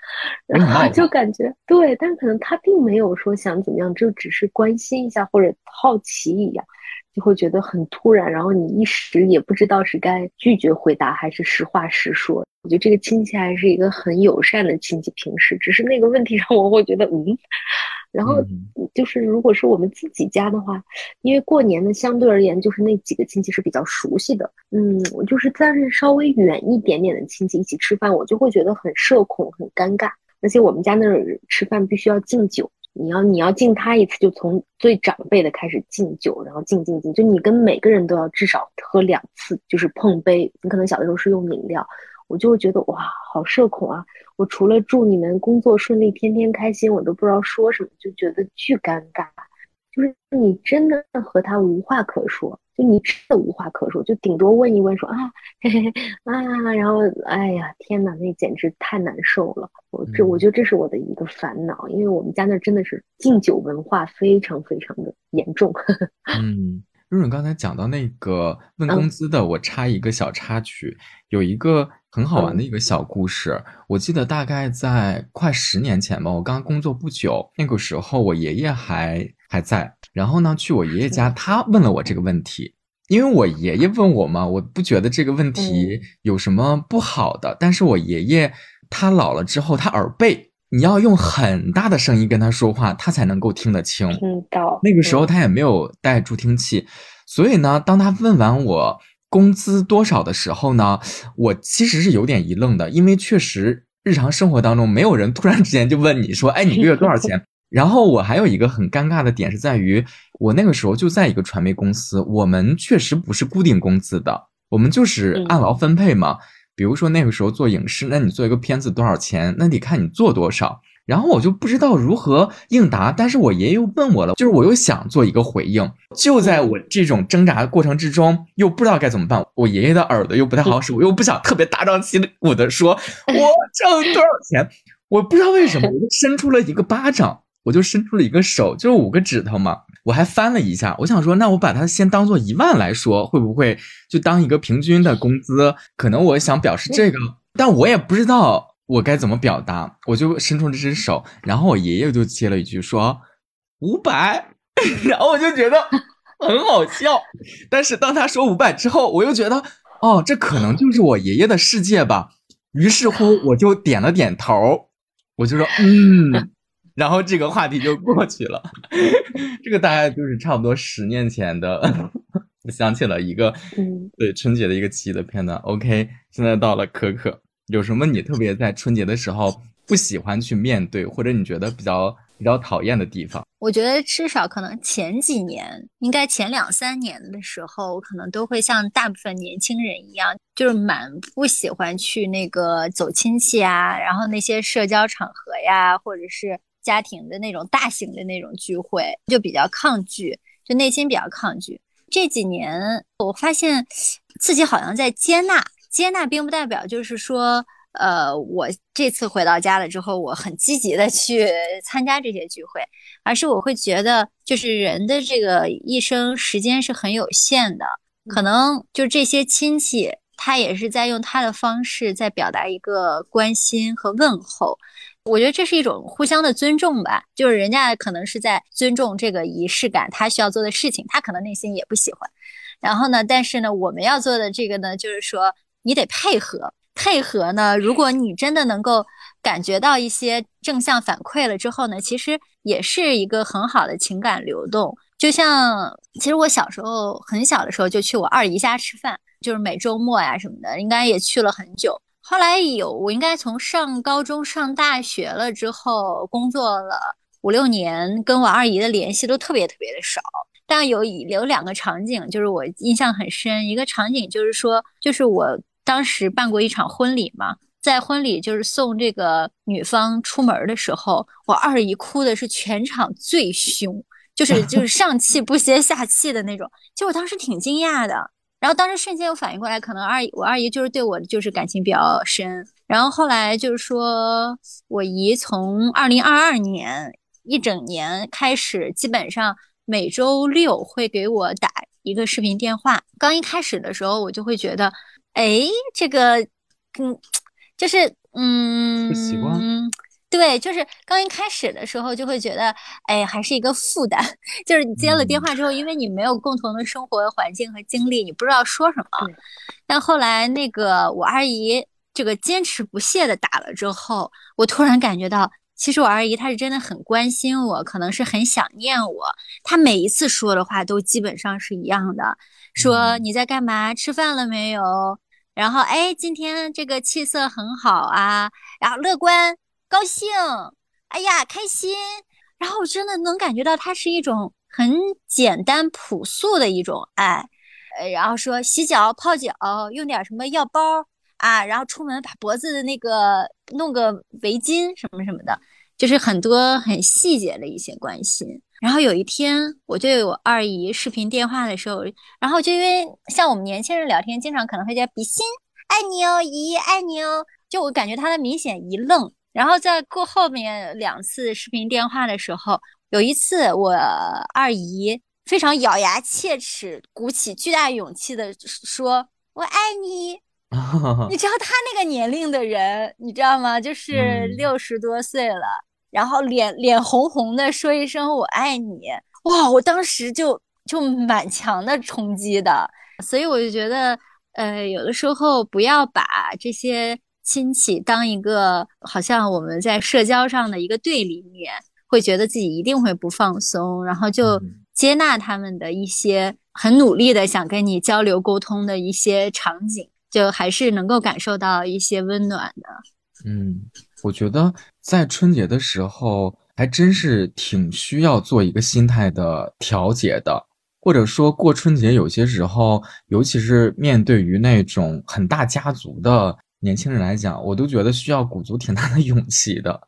然后就感觉对，但可能他并没有说想怎么样，就只是关心一下或者好奇一样，就会觉得很突然，然后你一时也不知道是该拒绝回答还是实话实说。我觉得这个亲戚还是一个很友善的亲戚，平时只是那个问题让我会觉得嗯。然后就是，如果是我们自己家的话，因为过年呢，相对而言就是那几个亲戚是比较熟悉的。嗯，我就是但是稍微远一点点的亲戚一起吃饭，我就会觉得很社恐、很尴尬。而且我们家那儿吃饭必须要敬酒，你要你要敬他一次，就从最长辈的开始敬酒，然后敬敬敬，就你跟每个人都要至少喝两次，就是碰杯。你可能小的时候是用饮料。我就会觉得哇，好社恐啊！我除了祝你们工作顺利、天天开心，我都不知道说什么，就觉得巨尴尬。就是你真的和他无话可说，就你真的无话可说，就顶多问一问说啊，嘿嘿嘿啊，然后哎呀，天哪，那简直太难受了。我这我觉得这是我的一个烦恼，因为我们家那真的是敬酒文化非常非常的严重。嗯。润润刚才讲到那个问工资的，我插一个小插曲，有一个很好玩的一个小故事。我记得大概在快十年前吧，我刚工作不久，那个时候我爷爷还还在，然后呢去我爷爷家，他问了我这个问题，因为我爷爷问我嘛，我不觉得这个问题有什么不好的，但是我爷爷他老了之后，他耳背。你要用很大的声音跟他说话，他才能够听得清。听到那个时候他也没有带助听器，所以呢，当他问完我工资多少的时候呢，我其实是有点一愣的，因为确实日常生活当中没有人突然之间就问你说，哎，你月多少钱？然后我还有一个很尴尬的点是在于，我那个时候就在一个传媒公司，我们确实不是固定工资的，我们就是按劳分配嘛。比如说那个时候做影视，那你做一个片子多少钱？那得看你做多少。然后我就不知道如何应答，但是我爷爷又问我了，就是我又想做一个回应，就在我这种挣扎的过程之中，又不知道该怎么办。我爷爷的耳朵又不太好使，我又不想特别大张旗鼓的说我挣多少钱，我不知道为什么，我就伸出了一个巴掌，我就伸出了一个手，就是五个指头嘛。我还翻了一下，我想说，那我把它先当做一万来说，会不会就当一个平均的工资？可能我想表示这个，但我也不知道我该怎么表达，我就伸出这只手，然后我爷爷就接了一句说五百，然后我就觉得很好笑。但是当他说五百之后，我又觉得哦，这可能就是我爷爷的世界吧。于是乎，我就点了点头，我就说嗯。然后这个话题就过去了，这个大概就是差不多十年前的。我 想起了一个，对春节的一个记忆的片段。OK，现在到了可可，有什么你特别在春节的时候不喜欢去面对，或者你觉得比较比较讨厌的地方？我觉得至少可能前几年，应该前两三年的时候，我可能都会像大部分年轻人一样，就是蛮不喜欢去那个走亲戚啊，然后那些社交场合呀，或者是。家庭的那种大型的那种聚会，就比较抗拒，就内心比较抗拒。这几年，我发现自己好像在接纳，接纳并不代表就是说，呃，我这次回到家了之后，我很积极的去 参加这些聚会，而是我会觉得，就是人的这个一生时间是很有限的，可能就这些亲戚，他也是在用他的方式在表达一个关心和问候。我觉得这是一种互相的尊重吧，就是人家可能是在尊重这个仪式感，他需要做的事情，他可能内心也不喜欢。然后呢，但是呢，我们要做的这个呢，就是说你得配合，配合呢，如果你真的能够感觉到一些正向反馈了之后呢，其实也是一个很好的情感流动。就像，其实我小时候很小的时候就去我二姨家吃饭，就是每周末呀什么的，应该也去了很久。后来有我应该从上高中、上大学了之后，工作了五六年，跟我二姨的联系都特别特别的少。但有有两个场景，就是我印象很深。一个场景就是说，就是我当时办过一场婚礼嘛，在婚礼就是送这个女方出门的时候，我二姨哭的是全场最凶，就是就是上气不接下气的那种。就我当时挺惊讶的。然后当时瞬间又反应过来，可能二姨我二姨就是对我就是感情比较深。然后后来就是说我姨从二零二二年一整年开始，基本上每周六会给我打一个视频电话。刚一开始的时候，我就会觉得，哎，这个，嗯，就是嗯，不习惯。对，就是刚一开始的时候就会觉得，哎，还是一个负担。就是你接了电话之后，因为你没有共同的生活环境和经历，你不知道说什么。但后来那个我二姨这个坚持不懈的打了之后，我突然感觉到，其实我二姨她是真的很关心我，可能是很想念我。她每一次说的话都基本上是一样的，说你在干嘛？吃饭了没有？然后哎，今天这个气色很好啊，然后乐观。高兴，哎呀，开心，然后我真的能感觉到它是一种很简单朴素的一种爱，呃，然后说洗脚、泡脚，用点什么药包啊，然后出门把脖子的那个弄个围巾什么什么的，就是很多很细节的一些关心。然后有一天，我对我二姨视频电话的时候，然后就因为像我们年轻人聊天，经常可能会叫比心，爱你哦，姨爱你哦，就我感觉他的明显一愣。然后在过后面两次视频电话的时候，有一次我二姨非常咬牙切齿、鼓起巨大勇气的说：“我爱你。”你知道他那个年龄的人，你知道吗？就是六十多岁了，然后脸脸红红的说一声“我爱你”，哇！我当时就就满强的冲击的，所以我就觉得，呃，有的时候不要把这些。亲戚当一个好像我们在社交上的一个对立面，会觉得自己一定会不放松，然后就接纳他们的一些很努力的想跟你交流沟通的一些场景，就还是能够感受到一些温暖的。嗯，我觉得在春节的时候还真是挺需要做一个心态的调节的，或者说过春节有些时候，尤其是面对于那种很大家族的。年轻人来讲，我都觉得需要鼓足挺大的勇气的。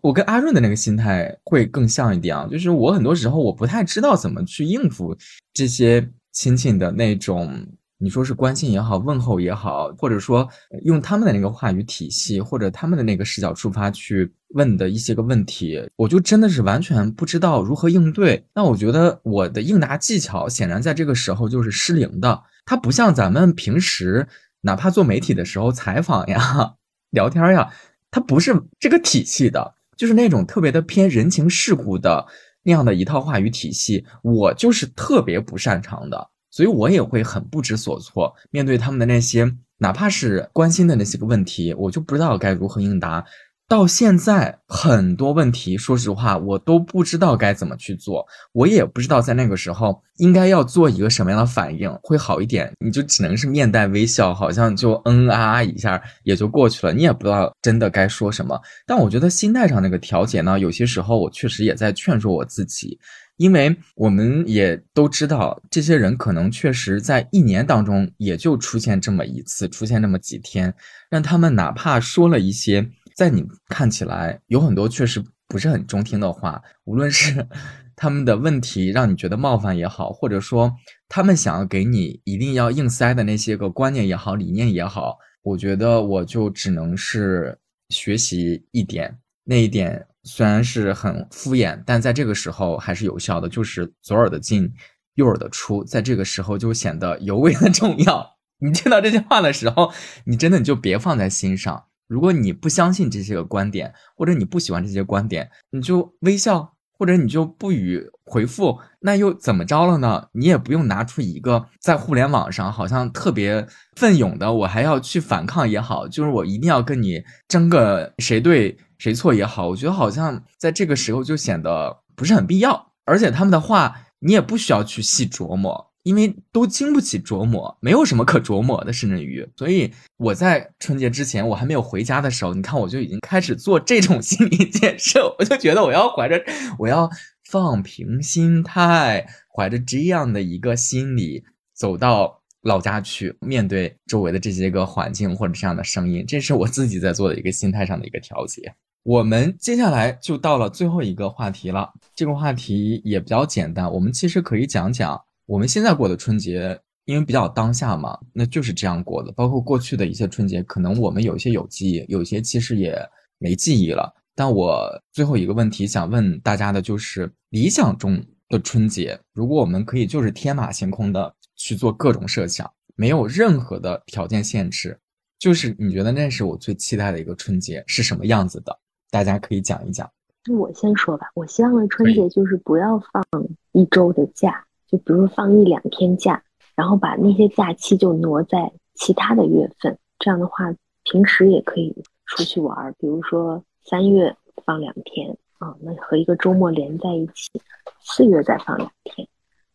我跟阿润的那个心态会更像一点啊，就是我很多时候我不太知道怎么去应付这些亲戚的那种，你说是关心也好，问候也好，或者说用他们的那个话语体系或者他们的那个视角出发去问的一些个问题，我就真的是完全不知道如何应对。那我觉得我的应答技巧显然在这个时候就是失灵的，它不像咱们平时。哪怕做媒体的时候采访呀、聊天呀，它不是这个体系的，就是那种特别的偏人情世故的那样的一套话语体系，我就是特别不擅长的，所以我也会很不知所措。面对他们的那些哪怕是关心的那些个问题，我就不知道该如何应答。到现在很多问题，说实话，我都不知道该怎么去做，我也不知道在那个时候应该要做一个什么样的反应会好一点。你就只能是面带微笑，好像就嗯啊一下也就过去了，你也不知道真的该说什么。但我觉得心态上那个调节呢，有些时候我确实也在劝说我自己，因为我们也都知道，这些人可能确实在一年当中也就出现这么一次，出现那么几天，让他们哪怕说了一些。在你看起来，有很多确实不是很中听的话，无论是 他们的问题让你觉得冒犯也好，或者说他们想要给你一定要硬塞的那些个观念也好、理念也好，我觉得我就只能是学习一点。那一点虽然是很敷衍，但在这个时候还是有效的，就是左耳的进，右耳的出，在这个时候就显得尤为的重要。你听到这些话的时候，你真的你就别放在心上。如果你不相信这些个观点，或者你不喜欢这些观点，你就微笑，或者你就不语回复，那又怎么着了呢？你也不用拿出一个在互联网上好像特别奋勇的，我还要去反抗也好，就是我一定要跟你争个谁对谁错也好，我觉得好像在这个时候就显得不是很必要，而且他们的话你也不需要去细琢磨。因为都经不起琢磨，没有什么可琢磨的，甚至于，所以我在春节之前，我还没有回家的时候，你看我就已经开始做这种心理建设，我就觉得我要怀着，我要放平心态，怀着这样的一个心理走到老家去，面对周围的这些个环境或者这样的声音，这是我自己在做的一个心态上的一个调节。我们接下来就到了最后一个话题了，这个话题也比较简单，我们其实可以讲讲。我们现在过的春节，因为比较当下嘛，那就是这样过的。包括过去的一些春节，可能我们有一些有记忆，有些其实也没记忆了。但我最后一个问题想问大家的就是：理想中的春节，如果我们可以就是天马行空的去做各种设想，没有任何的条件限制，就是你觉得那是我最期待的一个春节是什么样子的？大家可以讲一讲。那我先说吧，我希望的春节就是不要放一周的假。就比如放一两天假，然后把那些假期就挪在其他的月份，这样的话，平时也可以出去玩儿。比如说三月放两天啊，那和一个周末连在一起；四月再放两天，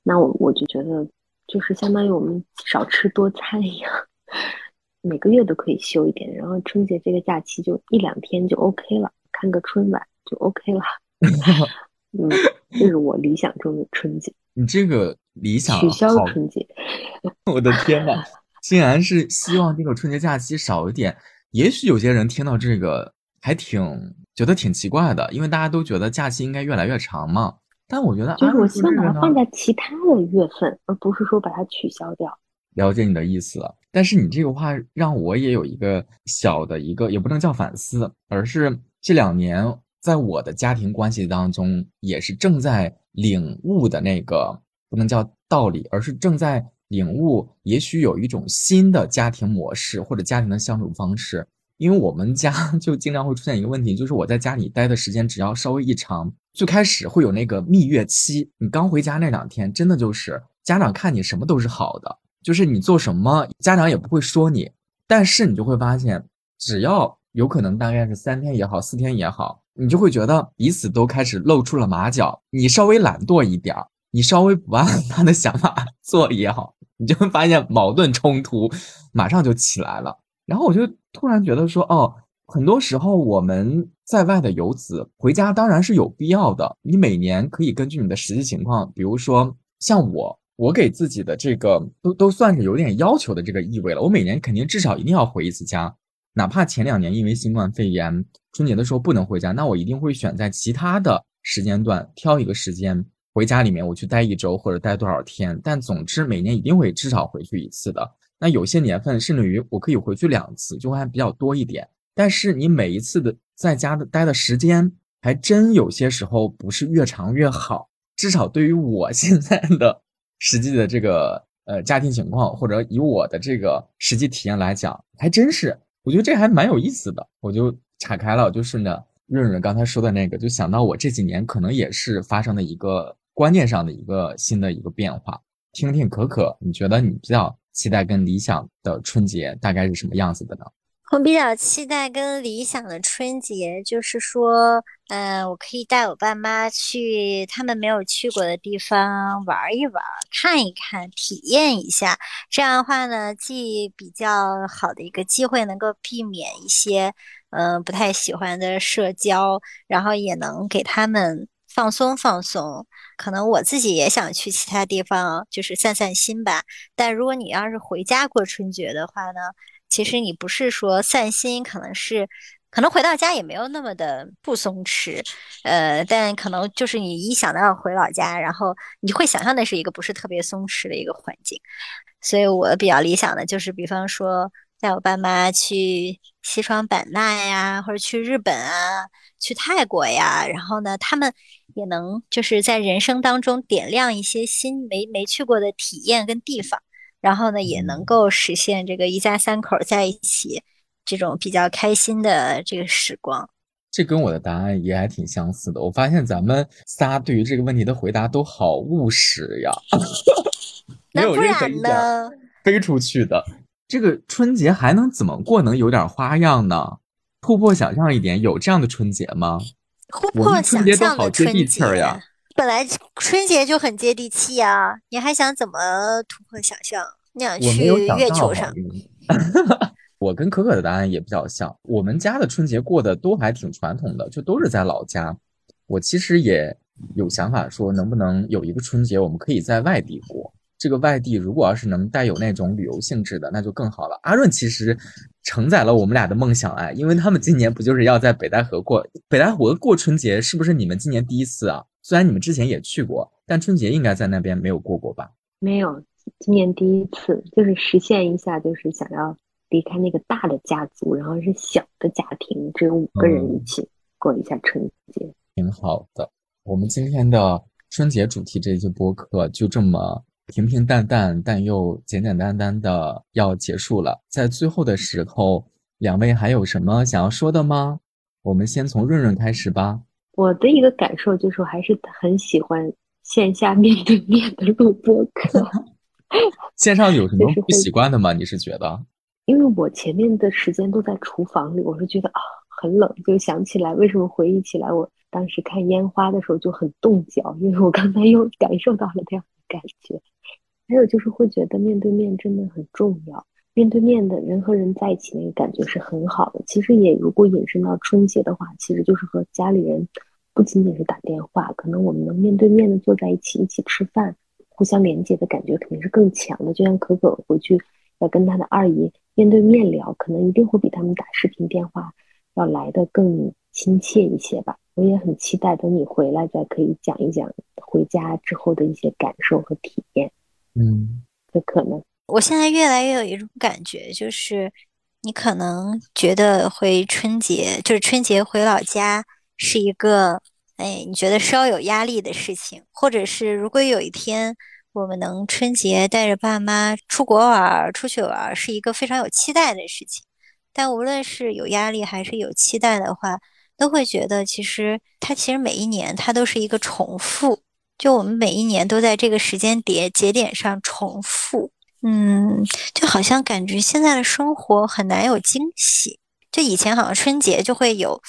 那我我就觉得就是相当于我们少吃多餐一样，每个月都可以休一点，然后春节这个假期就一两天就 OK 了，看个春晚就 OK 了。嗯，这是我理想中的春节。你这个理想取消春节，我的天呐，竟然是希望这个春节假期少一点。也许有些人听到这个还挺觉得挺奇怪的，因为大家都觉得假期应该越来越长嘛。但我觉得，就是我希望把它放在其他的月份，而不是说把它取消掉。了解你的意思，但是你这个话让我也有一个小的一个，也不能叫反思，而是这两年在我的家庭关系当中，也是正在。领悟的那个不能叫道理，而是正在领悟。也许有一种新的家庭模式或者家庭的相处方式。因为我们家 就经常会出现一个问题，就是我在家里待的时间只要稍微一长，最开始会有那个蜜月期。你刚回家那两天，真的就是家长看你什么都是好的，就是你做什么家长也不会说你。但是你就会发现，只要有可能大概是三天也好，四天也好。你就会觉得彼此都开始露出了马脚。你稍微懒惰一点儿，你稍微不按 他的想法做也好，你就会发现矛盾冲突马上就起来了。然后我就突然觉得说，哦，很多时候我们在外的游子回家当然是有必要的。你每年可以根据你的实际情况，比如说像我，我给自己的这个都都算是有点要求的这个意味了。我每年肯定至少一定要回一次家。哪怕前两年因为新冠肺炎春节的时候不能回家，那我一定会选在其他的时间段挑一个时间回家里面，我去待一周或者待多少天。但总之每年一定会至少回去一次的。那有些年份甚至于我可以回去两次，就会还比较多一点。但是你每一次的在家的待的时间，还真有些时候不是越长越好。至少对于我现在的实际的这个呃家庭情况，或者以我的这个实际体验来讲，还真是。我觉得这还蛮有意思的，我就岔开了，就顺着润润刚才说的那个，就想到我这几年可能也是发生的一个观念上的一个新的一个变化。听听可可，你觉得你比较期待跟理想的春节大概是什么样子的呢？我比较期待跟理想的春节，就是说，嗯，我可以带我爸妈去他们没有去过的地方玩一玩，看一看，体验一下。这样的话呢，既比较好的一个机会，能够避免一些，嗯，不太喜欢的社交，然后也能给他们放松放松。可能我自己也想去其他地方，就是散散心吧。但如果你要是回家过春节的话呢？其实你不是说散心，可能是，可能回到家也没有那么的不松弛，呃，但可能就是你一想到回老家，然后你会想象那是一个不是特别松弛的一个环境，所以我比较理想的就是，比方说带我爸妈去西双版纳呀，或者去日本啊，去泰国呀，然后呢，他们也能就是在人生当中点亮一些新没没去过的体验跟地方。然后呢，也能够实现这个一家三口在一起这种比较开心的这个时光。这跟我的答案也还挺相似的。我发现咱们仨对于这个问题的回答都好务实呀，没有任何一点？飞出去的。这个春节还能怎么过？能有点花样呢？突破想象一点，有这样的春节吗？突破想象的好接地春节本来春节就很接地气呀，你还想怎么突破想象？你想去月球上？我跟可可的答案也比较像，我们家的春节过得都还挺传统的，就都是在老家。我其实也有想法说，能不能有一个春节我们可以在外地过。这个外地如果要是能带有那种旅游性质的，那就更好了。阿润其实承载了我们俩的梦想哎，因为他们今年不就是要在北戴河过北戴河过春节，是不是你们今年第一次啊？虽然你们之前也去过，但春节应该在那边没有过过吧？没有，今年第一次就是实现一下，就是想要离开那个大的家族，然后是小的家庭，只有五个人一起过一下春节。挺好的。我们今天的春节主题这一期播客就这么平平淡淡，但又简简单单的要结束了。在最后的时候，两位还有什么想要说的吗？我们先从润润开始吧。我的一个感受就是，我还是很喜欢线下面对面的录播课，线上有什么不习惯的吗？你是觉得？因为我前面的时间都在厨房里，我是觉得啊很冷，就想起来为什么回忆起来我当时看烟花的时候就很冻脚，因为我刚才又感受到了这样的感觉。还有就是会觉得面对面真的很重要，面对面的人和人在一起那个感觉是很好的。其实也如果引申到春节的话，其实就是和家里人不仅仅是打电话，可能我们能面对面的坐在一起一起吃饭，互相连接的感觉肯定是更强的。就像可可回去要跟他的二姨面对面聊，可能一定会比他们打视频电话要来的更亲切一些吧。我也很期待等你回来再可以讲一讲回家之后的一些感受和体验。嗯这可能我现在越来越有一种感觉，就是你可能觉得回春节，就是春节回老家是一个，哎，你觉得稍有压力的事情，或者是如果有一天我们能春节带着爸妈出国玩儿、出去玩儿，是一个非常有期待的事情。但无论是有压力还是有期待的话，都会觉得其实它其实每一年它都是一个重复。就我们每一年都在这个时间点节点上重复，嗯，就好像感觉现在的生活很难有惊喜。就以前好像春节就会有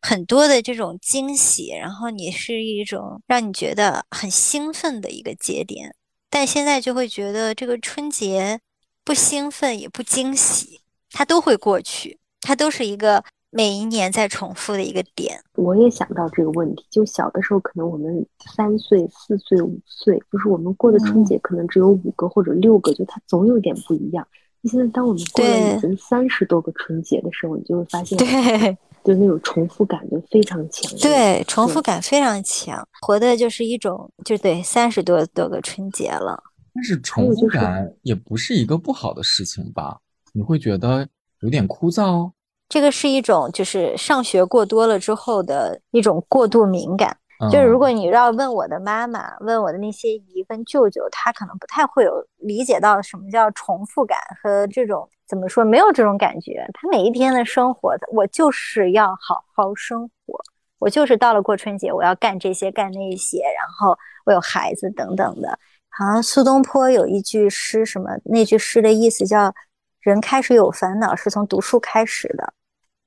很多的这种惊喜，然后你是一种让你觉得很兴奋的一个节点，但现在就会觉得这个春节不兴奋也不惊喜，它都会过去，它都是一个每一年在重复的一个点。我也想到这个问题，就小的时候，可能我们三岁、四岁、五岁，就是我们过的春节可能只有五个或者六个，就它总有点不一样。现在当我们过了已经三十多个春节的时候，你就会发现，对。就那种重复感就非常强烈。对，重复感非常强，活的就是一种，就对，三十多多个春节了。但是重复感也不是一个不好的事情吧？你会觉得有点枯燥哦。这个是一种就是上学过多了之后的一种过度敏感。就是如嗯果你要问我的妈妈，问我的那些姨跟舅舅，他可能不太会有理解到什么叫重复感和这种怎么说，没有这种感觉。他每一天的生活，我就是要好好生活，我就是到了过春节，我要干这些干那些，然后我有孩子等等的。好像苏东坡有一句诗，什么那句诗的意思叫“人开始有烦恼，是从读书开始的”。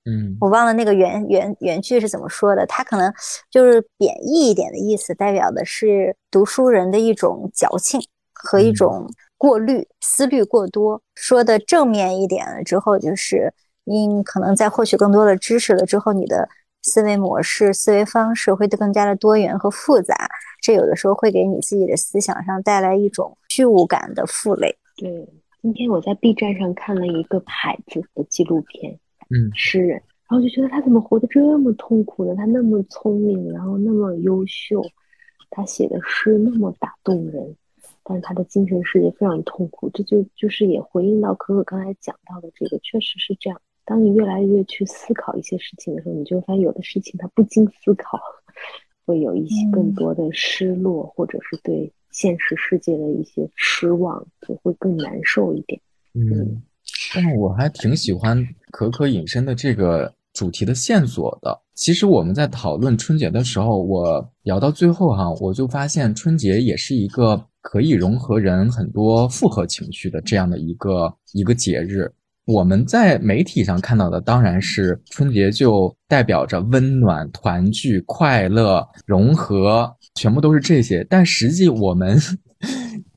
嗯我忘了那个原原原句是怎么说的，它可能就是贬义一点的意思，代表的是读书人的一种矫情和一嗯种过滤、思虑过多。说的正面一点了之后，就是你可能在获取更多的知识了之后，你的思维模式、思维方式会更加的多元和复杂，这有的时候会给你自己的思想上带来一种虚无感的负累。对，今天我在 B 站上看了一个牌子的纪录片，嗯诗人，然后就觉得他怎么活得这么痛苦呢？他那么聪明，然后那么优秀，他写的诗那么打动人，但是他的精神世界非常痛苦。这就就是也回应到可可刚才讲到的这个，确实是这样。当你越来越去思考一些事情的时候，你就发现有的事情他不经思考，会有一些更嗯多的失落，或者是对现实世界的一些失望，就会更难受一点。嗯，但我还挺喜欢可可隐身的这个主题的线索的。其实我们在讨论春节的时候，我聊到最后哈，我就发现春节也是一个可以融合人很多复合情绪的这样的一个一个节日。我们在媒体上看到的当然是春节就代表着温暖、团聚、快乐、融合，全部都是这些。但实际我们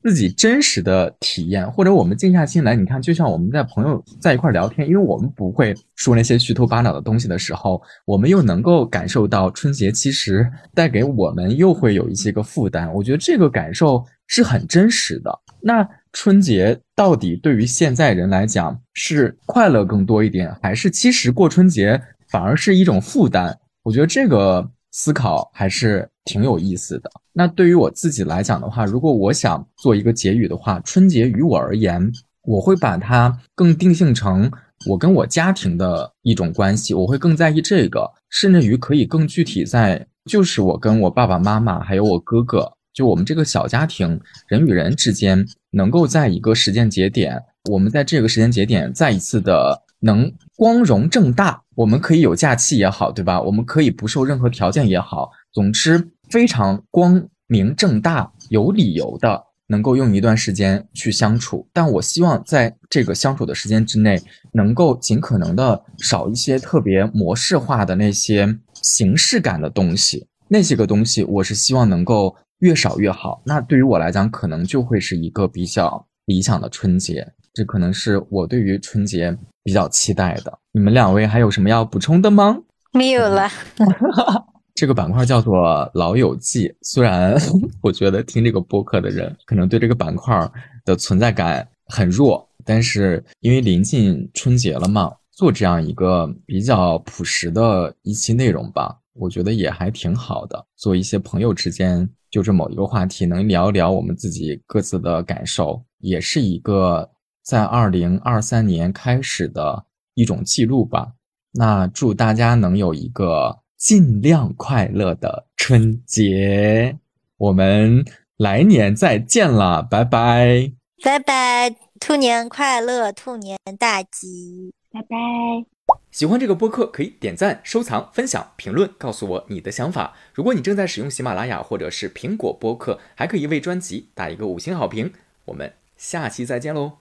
自己真实的体验，或者我们静下心来，你看，就像我们在朋友在一块聊天，因为我们不会说那些虚头巴脑的东西的时候，我们又能够感受到春节其实带给我们又会有一些个负担。我觉得这个感受是很真实的。那。春节到底对于现在人来讲是快乐更多一点，还是其实过春节反而是一种负担？我觉得这个思考还是挺有意思的。那对于我自己来讲的话，如果我想做一个结语的话，春节于我而言，我会把它更定性成我跟我家庭的一种关系，我会更在意这个，甚至于可以更具体在就是我跟我爸爸妈妈还有我哥哥。就我们这个小家庭，人与人之间能够在一个时间节点，我们在这个时间节点再一次的能光荣正大，我们可以有假期也好，对吧？我们可以不受任何条件也好，总之非常光明正大、有理由的能够用一段时间去相处。但我希望在这个相处的时间之内，能够尽可能的少一些特别模式化的那些形式感的东西，那些个东西，我是希望能够。越少越好。那对于我来讲，可能就会是一个比较理想的春节。这可能是我对于春节比较期待的。你们两位还有什么要补充的吗？没有了。这个板块叫做《老友记》。虽然 我觉得听这个播客的人可能对这个板块的存在感很弱，但是因为临近春节了嘛，做这样一个比较朴实的一期内容吧，我觉得也还挺好的。做一些朋友之间。就这某一个话题，能聊聊我们自己各自的感受，也是一个在二零二三年开始的一种记录吧。那祝大家能有一个尽量快乐的春节，我们来年再见了，拜拜，拜拜，兔年快乐，兔年大吉，拜拜。喜欢这个播客，可以点赞、收藏、分享、评论，告诉我你的想法。如果你正在使用喜马拉雅或者是苹果播客，还可以为专辑打一个五星好评。我们下期再见喽！